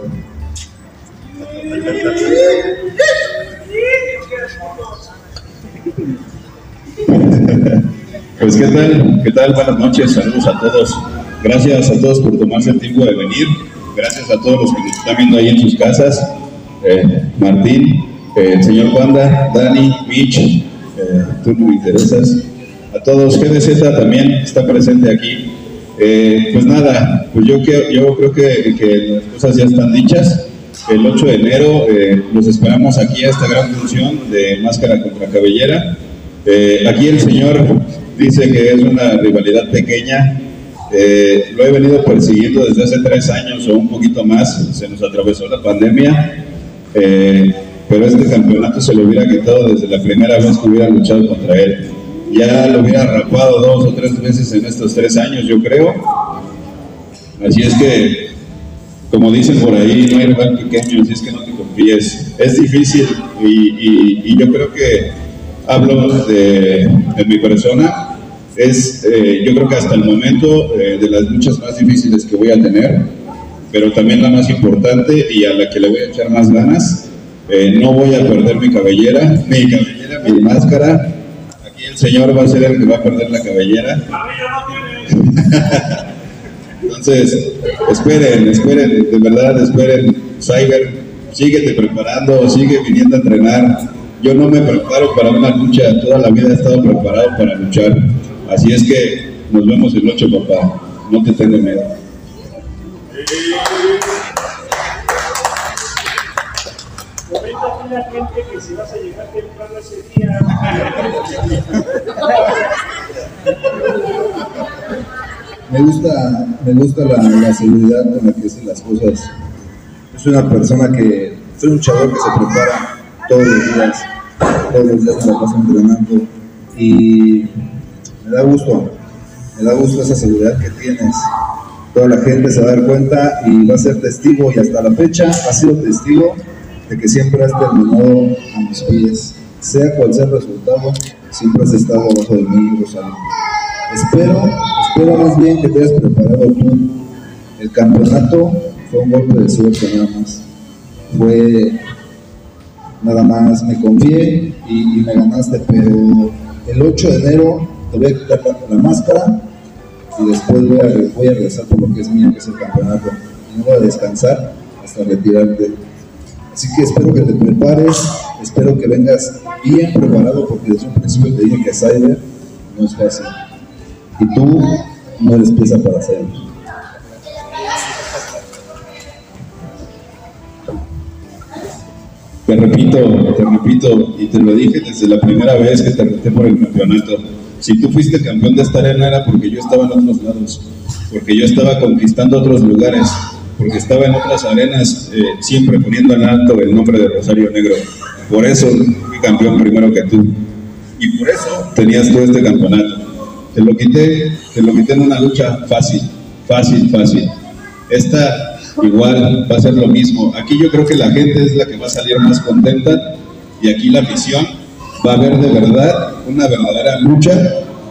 Pues qué tal, qué tal, buenas noches, saludos a todos. Gracias a todos por tomarse el tiempo de venir. Gracias a todos los que nos están viendo ahí en sus casas. Eh, Martín, eh, el señor Wanda, Dani, Mitch, eh, tú me interesas. A todos, GDZ también está presente aquí. Eh, pues nada, pues yo, yo creo que, que las cosas ya están dichas. El 8 de enero eh, los esperamos aquí a esta gran función de máscara contra cabellera. Eh, aquí el señor dice que es una rivalidad pequeña. Eh, lo he venido persiguiendo desde hace tres años o un poquito más. Se nos atravesó la pandemia. Eh, pero este campeonato se lo hubiera quitado desde la primera vez que hubiera luchado contra él. Ya lo hubiera rapado dos o tres veces en estos tres años, yo creo. Así es que, como dicen por ahí, no hay rival pequeño, así es que no te confíes. Es difícil y, y- y yo creo que hablo de, de mi persona. Es, eh, yo creo que hasta el momento, eh, de las luchas más difíciles que voy a tener, pero también la más importante y a la que le voy a echar más ganas. Eh, no voy a perder mi cabellera, mi cabellera, mi máscara. Aquí el señor va a ser el que va a perder la cabellera. Entonces, esperen, esperen, de verdad, esperen. Cyber, síguete preparando, sigue viniendo a entrenar. Yo no me preparo para una lucha, toda la vida he estado preparado para luchar. Así es que Nos vemos el 8, papá. No te tengo miedo. Comenta a gente que si vas a llegar temprano ese día. Me gusta, me gusta la, seguridad con la que hace las cosas. Es una persona que, soy un chavo que se prepara todos los días, todos los días me la entrenando y me da gusto, me da gusto esa seguridad que tienes. Toda la gente se va a dar cuenta y va a ser testigo y hasta la fecha ha sido testigo de que siempre has terminado a mis pies. Sea cual sea el resultado, siempre has estado abajo de mí, Rosario. Espero, espero más bien que te hayas preparado tú. El campeonato fue un golpe de suerte nada más. Fue nada más, me confié y, y me ganaste, pero el 8 de enero voy a quitar la, la máscara y después voy a, regresar por lo que es mío, que es el campeonato. No voy a descansar hasta retirarte. Así que espero que te prepares, espero que vengas bien preparado, porque desde un principio te dije que Cyber no es fácil. Y tú no eres pieza para hacerlo. Te repito, te repito, y te lo dije desde la primera vez que te reté por el campeonato. Si tú fuiste campeón de esta arena era porque yo estaba en otros lados, porque yo estaba conquistando otros lugares, porque estaba en otras arenas, eh, siempre poniendo en alto el nombre de Rosario Negro. Por eso fui campeón primero que tú. Y por eso tenías tú este campeonato. Te lo quité, te lo quité en una lucha fácil, fácil, fácil. Esta igual va a ser lo mismo. Aquí yo creo que la gente es la que va a salir más contenta y aquí la afición va a ver de verdad una verdadera lucha.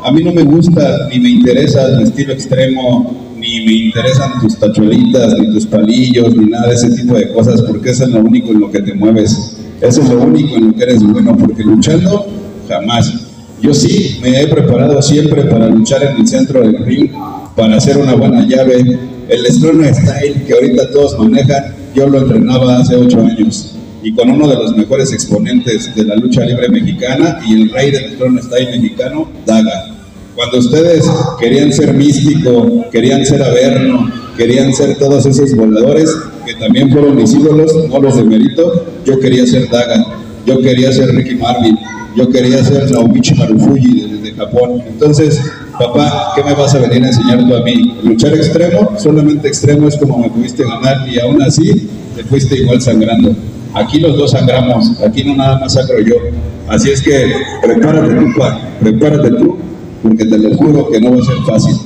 A mí no me gusta ni me interesa el estilo extremo, ni me interesan tus tachuelitas, ni tus palillos, ni nada de ese tipo de cosas, porque eso es lo único en lo que te mueves. Eso es lo único en lo que eres bueno, porque luchando jamás. Yo sí me he preparado siempre para luchar en el centro del ring, para hacer una buena llave. El Strong Style que ahorita todos manejan, yo lo entrenaba hace ocho años y con uno de los mejores exponentes de la lucha libre mexicana y el rey del Strong Style mexicano, Daga. Cuando ustedes querían ser místico, querían ser averno, querían ser todos esos voladores que también fueron mis ídolos, no los de mérito, yo quería ser Daga, yo quería ser Ricky Marvin, yo quería ser Naomichi Marufuji desde Japón. Entonces, papá, ¿qué me vas a venir a enseñar tú a mí? Luchar extremo, solamente extremo es como me pudiste ganar y aún así te fuiste igual sangrando. Aquí los dos sangramos, aquí no nada más sangro yo. Así es que prepárate tú, prepárate tú, porque te lo juro que no va a ser fácil.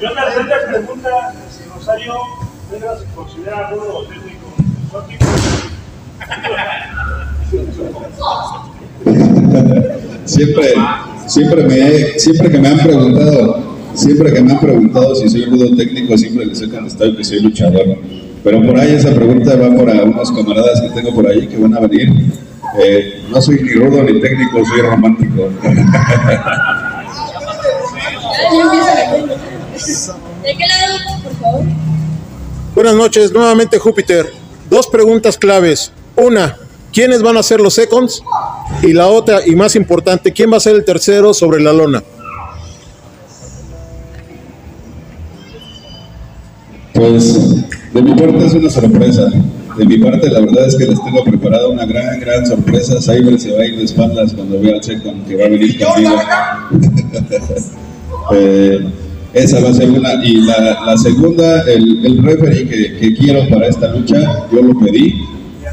Yo la gente pregunta si Rosario se considera rudo técnico. Siempre, siempre, me siempre que me han preguntado, siempre que me han preguntado si soy rudo técnico, siempre les he contestado que soy luchador. Pero por ahí esa pregunta va para unos camaradas que tengo por ahí que van a venir. Eh, no soy ni rudo ni técnico, soy romántico. Buenas noches, nuevamente Júpiter. Dos preguntas claves. Una, ¿quiénes van a ser los seconds? Y la otra, y más importante, ¿quién va a ser el tercero sobre la lona? Pues de mi parte es una sorpresa. De mi parte la verdad es que les tengo preparada una gran, gran sorpresa. Cyber se va a ir de espaldas cuando vea al Second que va a venir conmigo. Eh, esa va a ser una. Y la, la segunda, el, el referee que, que quiero para esta lucha, yo lo pedí,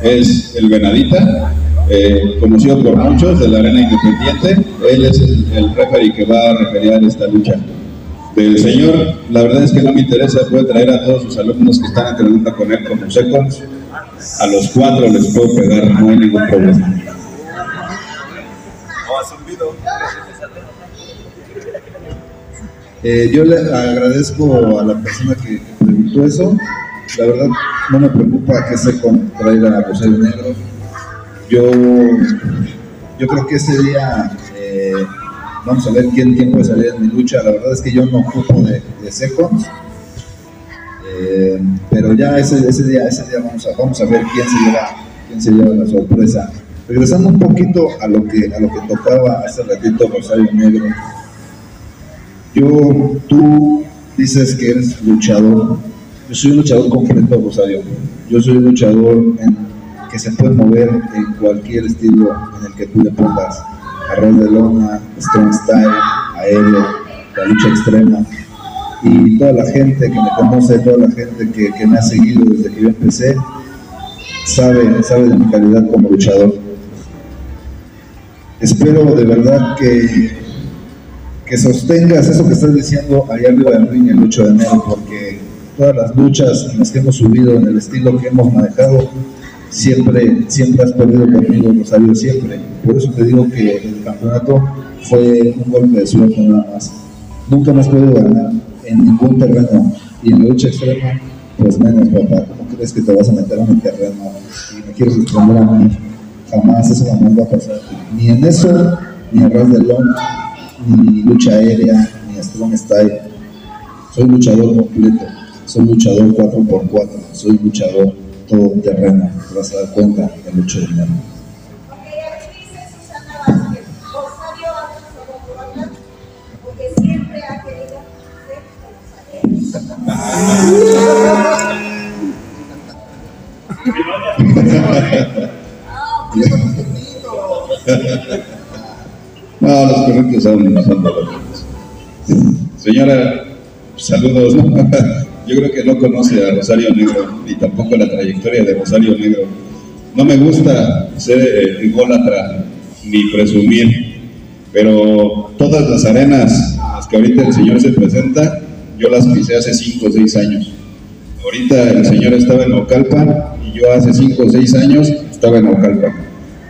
es el Venadita, eh, conocido por muchos de la Arena Independiente. Él es el, el referee que va a referear esta lucha. Del señor, la verdad es que no me interesa, puede traer a todos sus alumnos que están entrenando con él como seconds. A los cuatro les puedo pegar, no hay ningún problema. Eh, yo le agradezco a la persona que, preguntó eso. La verdad, no me preocupa que se traiga a Rosario Negro. Yo, yo creo que ese día eh, vamos a ver quién, puede salir en mi lucha. La verdad es que yo no ocupo de, de. Eh, pero ya ese, ese día, ese día vamos, a, ver quién se lleva, quién se lleva la sorpresa. regresando un poquito a lo que, tocaba hace ratito Rosario Negro, yo, tú dices que eres luchador, yo soy un luchador completo, Rosario, yo soy un luchador que se puede mover en cualquier estilo en el que tú le pongas, arroz de lona, strong style, aéreo, la lucha extrema, y toda la gente que me conoce, toda la gente que, que me ha seguido desde que yo empecé, sabe, sabe de mi calidad como luchador. Espero de verdad que, que sostengas eso que estás diciendo allá arriba del ring el 8 de enero, porque todas las luchas en las que hemos subido, en el estilo que hemos manejado, siempre, siempre has perdido conmigo, Rosario, siempre. Por eso te digo que el campeonato fue un golpe de suerte nada más. Nunca me has podido ganar en ningún terreno y en lucha extrema, pues menos, papá. ¿Cómo crees que te vas a meter en el terreno y me quieres responder a mí? Jamás eso jamás va a pasar. Ni en eso, ni en ras de lona, ni lucha aérea, ni strong style. Soy luchador completo, soy luchador 4x4, soy luchador todo terreno. Te vas a dar cuenta el 8 de enero. Rosario habla sobre Colombia porque siempre ha querido ser No, los correctos son, son dolorosos. Señora, saludos. Yo creo que no conoce a Rosario Negro y tampoco la trayectoria de Rosario Negro. No me gusta ser eh, ególatra ni presumir, pero todas las arenas en las que ahorita el señor se presenta, yo las pisé hace 5 o 6 años. Ahorita el señor estaba en Ocalpan y yo hace 5 o 6 años estaba en Ocalpan.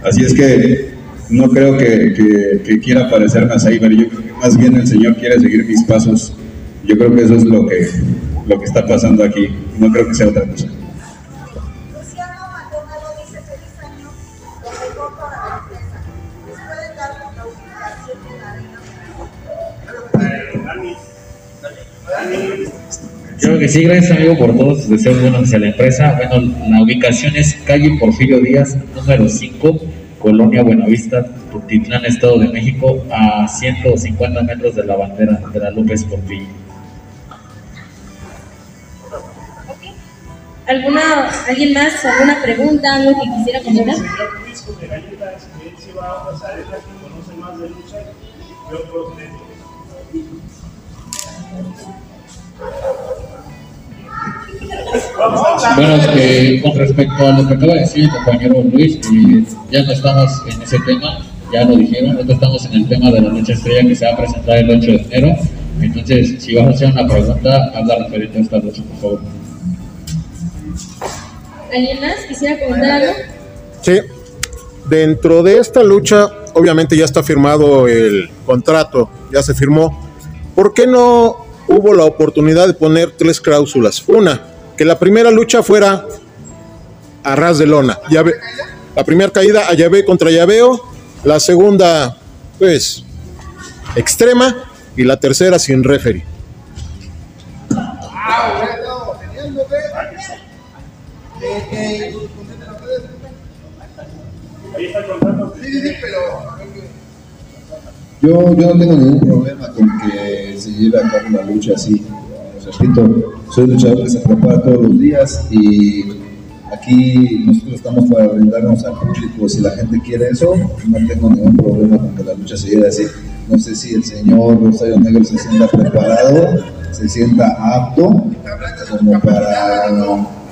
Así es que no creo que, que- que quiera parecerme a yo creo que más bien el señor quiere seguir mis pasos. Yo creo que eso es lo que, lo que está pasando aquí, no creo que sea otra cosa. Luciano Maldonado dice feliz año, lo mejor para la empresa. ¿Les pueden dar la ubicación en la arena? Creo que sí, gracias amigo por todos tus deseos buenos hacia la empresa. Bueno, la ubicación es calle Porfirio Díaz, número 5, Colonia Buenavista, Tultitlán, Estado de México, a 150 metros de la bandera de la López Portillo. ¿Alguna, ¿Alguien más? ¿Alguna pregunta? ¿Algo que quisiera comentar? señor Luis de Galletas, que él se va a otras áreas que conoce más de lucha que otros medios. Bueno, con respecto a lo que acaba de decir el compañero Luis, eh, ya no estamos en ese tema, ya lo dijeron, nosotros estamos en el tema de la lucha estrella que se va a presentar el 8 de enero. Entonces, si vas a hacer una pregunta, habla referente a esta lucha, por favor. ¿Alguien más quisiera comentar algo? Sí. Dentro de esta lucha, obviamente ya está firmado el contrato, ya se firmó. ¿Por qué no hubo la oportunidad de poner tres cláusulas? Una, que la primera lucha fuera a ras de lona. Llave- la primera caída a llave contra llaveo, la segunda, pues, extrema, y la tercera sin referee. Ah, bueno, genial, ¿no ves? Ahí está el. Sí, sí, sí, pero Yo, yo no tengo ningún problema con que se lleve a cabo la lucha así. Repito, soy luchador que se prepara todos los días y aquí nosotros estamos para brindarnos al público. Si la gente quiere eso, no tengo ningún problema con que la lucha se lleve así. No sé si el señor Rosario Negro se sienta preparado, se sienta apto como para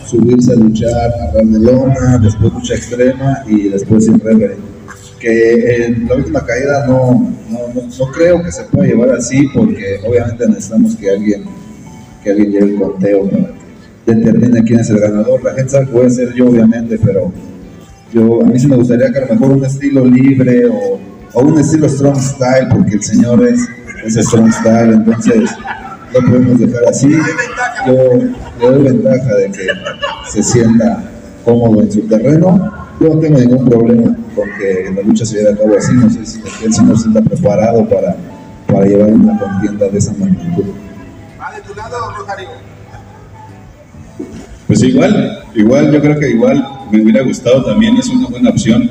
subirse a luchar a ras de lona, después lucha extrema y después sin reverend que en la última caída no, no, no, no creo que se pueda llevar así porque obviamente necesitamos que alguien que alguien lleve el conteo para que determine quién es el ganador. La gente sabe que voy a ser yo obviamente, pero yo a mí sí me gustaría que a lo mejor un estilo libre o, o un estilo strong style porque el señor es, es strong style, entonces lo podemos dejar así. Yo le doy ventaja de que se sienta cómodo en su terreno. Yo no tengo ningún problema con que la lucha se lleve a cabo así. No sé si el señor se está preparado para, para llevar una contienda de esa magnitud. va de tu lado, Rosario. Pues igual, igual, yo creo que igual me hubiera gustado también, es una buena opción.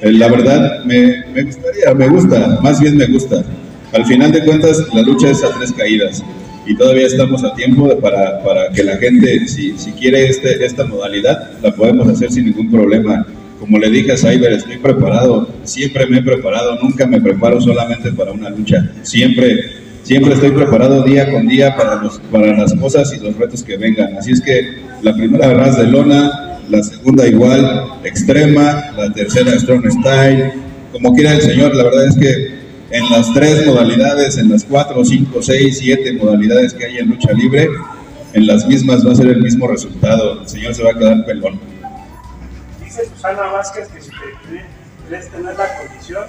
Eh, la verdad, me, me gustaría, me gusta, más bien me gusta. Al final de cuentas, la lucha es a tres caídas y todavía estamos a tiempo para, para que la gente, si, si quiere este, esta modalidad, la podemos hacer sin ningún problema. Como le dije a Cyber, estoy preparado, siempre me he preparado, nunca me preparo solamente para una lucha, siempre, siempre estoy preparado día con día para, los, para las cosas y los retos que vengan. Así es que la primera ras de lona, la segunda igual, extrema, la tercera strong style, como quiera el señor, la verdad es que en las tres modalidades, en las cuatro, cinco, seis, siete modalidades que hay en lucha libre, en las mismas va a ser el mismo resultado. El señor se va a quedar pelón. Dice Susana Vázquez que si te cree- crees tener la condición,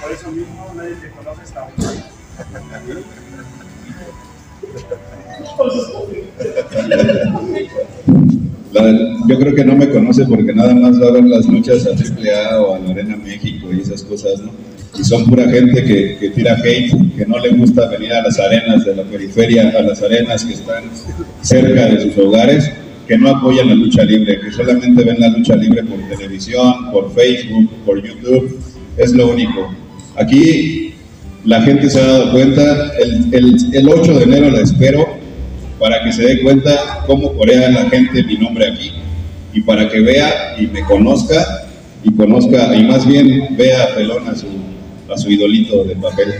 por eso mismo nadie te conoce hasta ahora. La- yo creo que no me conoce porque nada más va a ver las luchas a AAA o a la Arena México y esas cosas, ¿no? Y son pura gente que, que tira hate, que no le gusta venir a las arenas de la periferia, a las arenas que están cerca de sus hogares, que no apoyan la lucha libre, que solamente ven la lucha libre por televisión, por Facebook, por YouTube, es lo único. Aquí la gente se ha dado cuenta, el, el, el 8 de enero la espero para que se dé cuenta cómo corea la gente mi nombre aquí y para que vea y me conozca y conozca y más bien vea a Pelón a su, a su idolito de papel.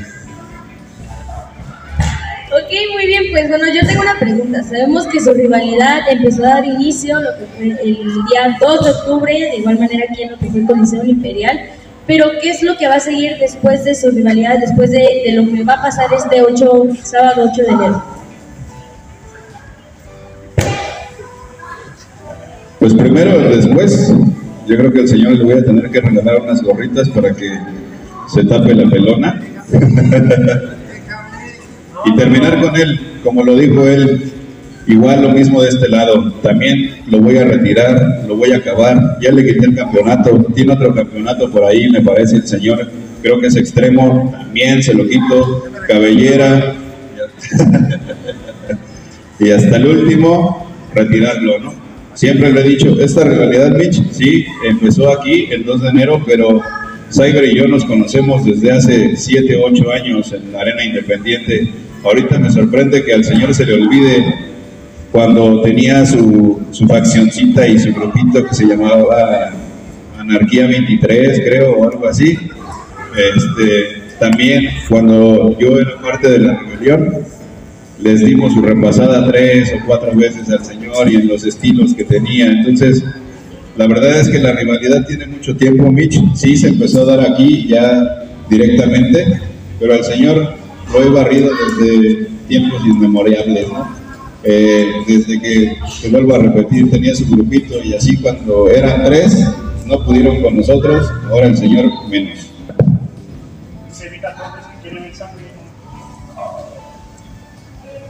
Ok, muy bien, pues bueno, yo tengo una pregunta. Sabemos que su rivalidad empezó a dar inicio lo que fue el día 2 de octubre, de igual manera aquí en lo que fue el Coliseo Imperial. Pero, ¿qué es lo que va a seguir después de su rivalidad, después de, de lo que va a pasar este 8, sábado 8 de enero? Pues primero, después, yo creo que al señor le voy a tener que regalar unas gorritas para que se tape la pelona. y terminar con él, como lo dijo él, igual lo mismo de este lado. También lo voy a retirar, lo voy a acabar. Ya le quité el campeonato, tiene otro campeonato por ahí, me parece el señor. Creo que es extremo, también se lo quito. Cabellera. y hasta el último, retirarlo, ¿no? Siempre lo he dicho, esta rivalidad, Mitch, sí, empezó aquí el 2 de enero, pero Cyber y yo nos conocemos desde hace 7, 8 años en la Arena Independiente. Ahorita me sorprende que al señor se le olvide cuando tenía su, su faccioncita y su grupito que se llamaba Anarquía 23, creo, o algo así. Este, también cuando yo era parte de la rebelión, les dimos su repasada tres o cuatro veces al señor y en los estilos que tenía. Entonces, la verdad es que la rivalidad tiene mucho tiempo, Mitch. Sí se empezó a dar aquí ya directamente, pero al señor lo he barrido desde tiempos inmemorables, ¿no? Eh, desde que, vuelvo a repetir, tenía su grupito y así cuando eran tres, no pudieron con nosotros, ahora el señor menos.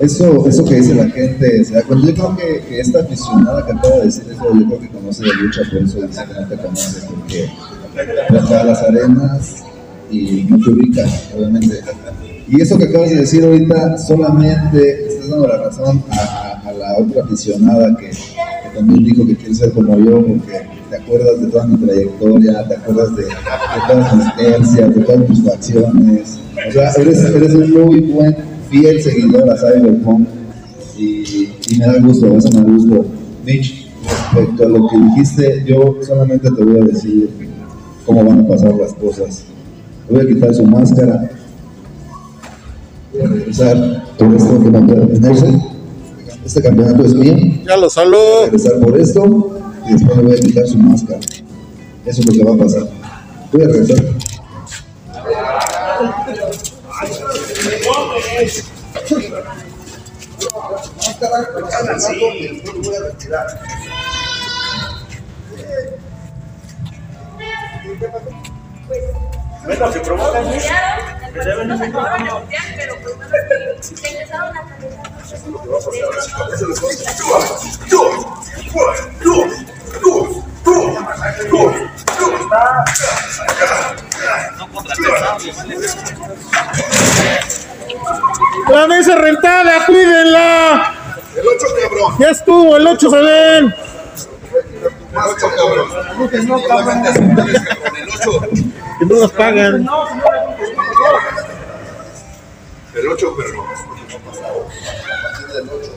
Eso, eso que dice la gente, se. Yo creo que, que esta aficionada que acaba de decir eso, yo creo que conoce de lucha, por eso dice que no te conoce, porque vas a las arenas y no te ubicas, obviamente. Y eso que acabas de decir ahorita, solamente estás dando la razón a- a la otra aficionada que, que también dijo que quiere ser como yo, porque te acuerdas de toda mi trayectoria, te acuerdas de, de todas mis tercias, de todas mis facciones. O sea, eres, eres un muy buen, fiel seguidor a Cyberpunk y, y me da gusto, eso me da gusto. Mitch, respecto a lo que dijiste, yo solamente te voy a decir cómo van a pasar las cosas. Voy a quitar su máscara. Voy a regresar por esto que no detenerse. Este campeonato es mío. Ya lo saló. Voy a regresar por esto y después le voy a quitar su máscara. Eso es lo que va a pasar. Voy a regresar. Que es que deben Nos acabaron de negociar, pero pues bueno, que empezaron a La mesa rentada, cuídenla. El 8, cabrón. Ya estuvo, el 8 se ven. Cabrón. No, cabrón. El 8. Que no nos pagan. El 8, pero no. A partir del 8.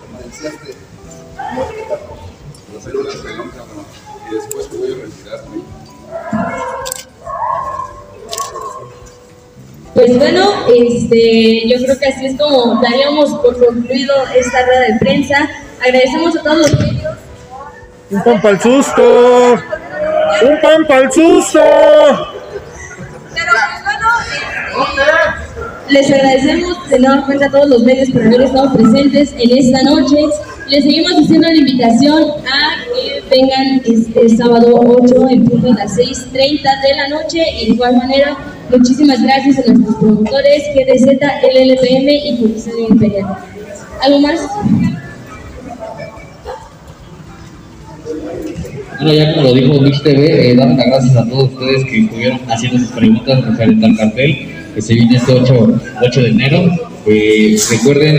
Sentenciaste. Los celulas pelón, cabrón. Y después te voy a retirar, güey. Pues bueno, este, yo creo que así es como daríamos por concluido esta rueda de prensa. Agradecemos a todos los medios. Un pan para el susto. Un pan para el susto. Pero pues bueno, Les agradecemos de nueva cuenta a todos los medios por haber estado presentes en esta noche. Les seguimos haciendo la invitación a que vengan este sábado 8 en punto de las 6.30 de la noche. Y de igual manera, muchísimas gracias a nuestros promotores, GDZ, LLPM y Comisario Imperial. ¿Algo más? Bueno, ya como lo dijo Mix TV, eh, las gracias a todos ustedes que estuvieron haciendo sus preguntas referente al cartel que se viene este 8, 8 de enero. Eh, recuerden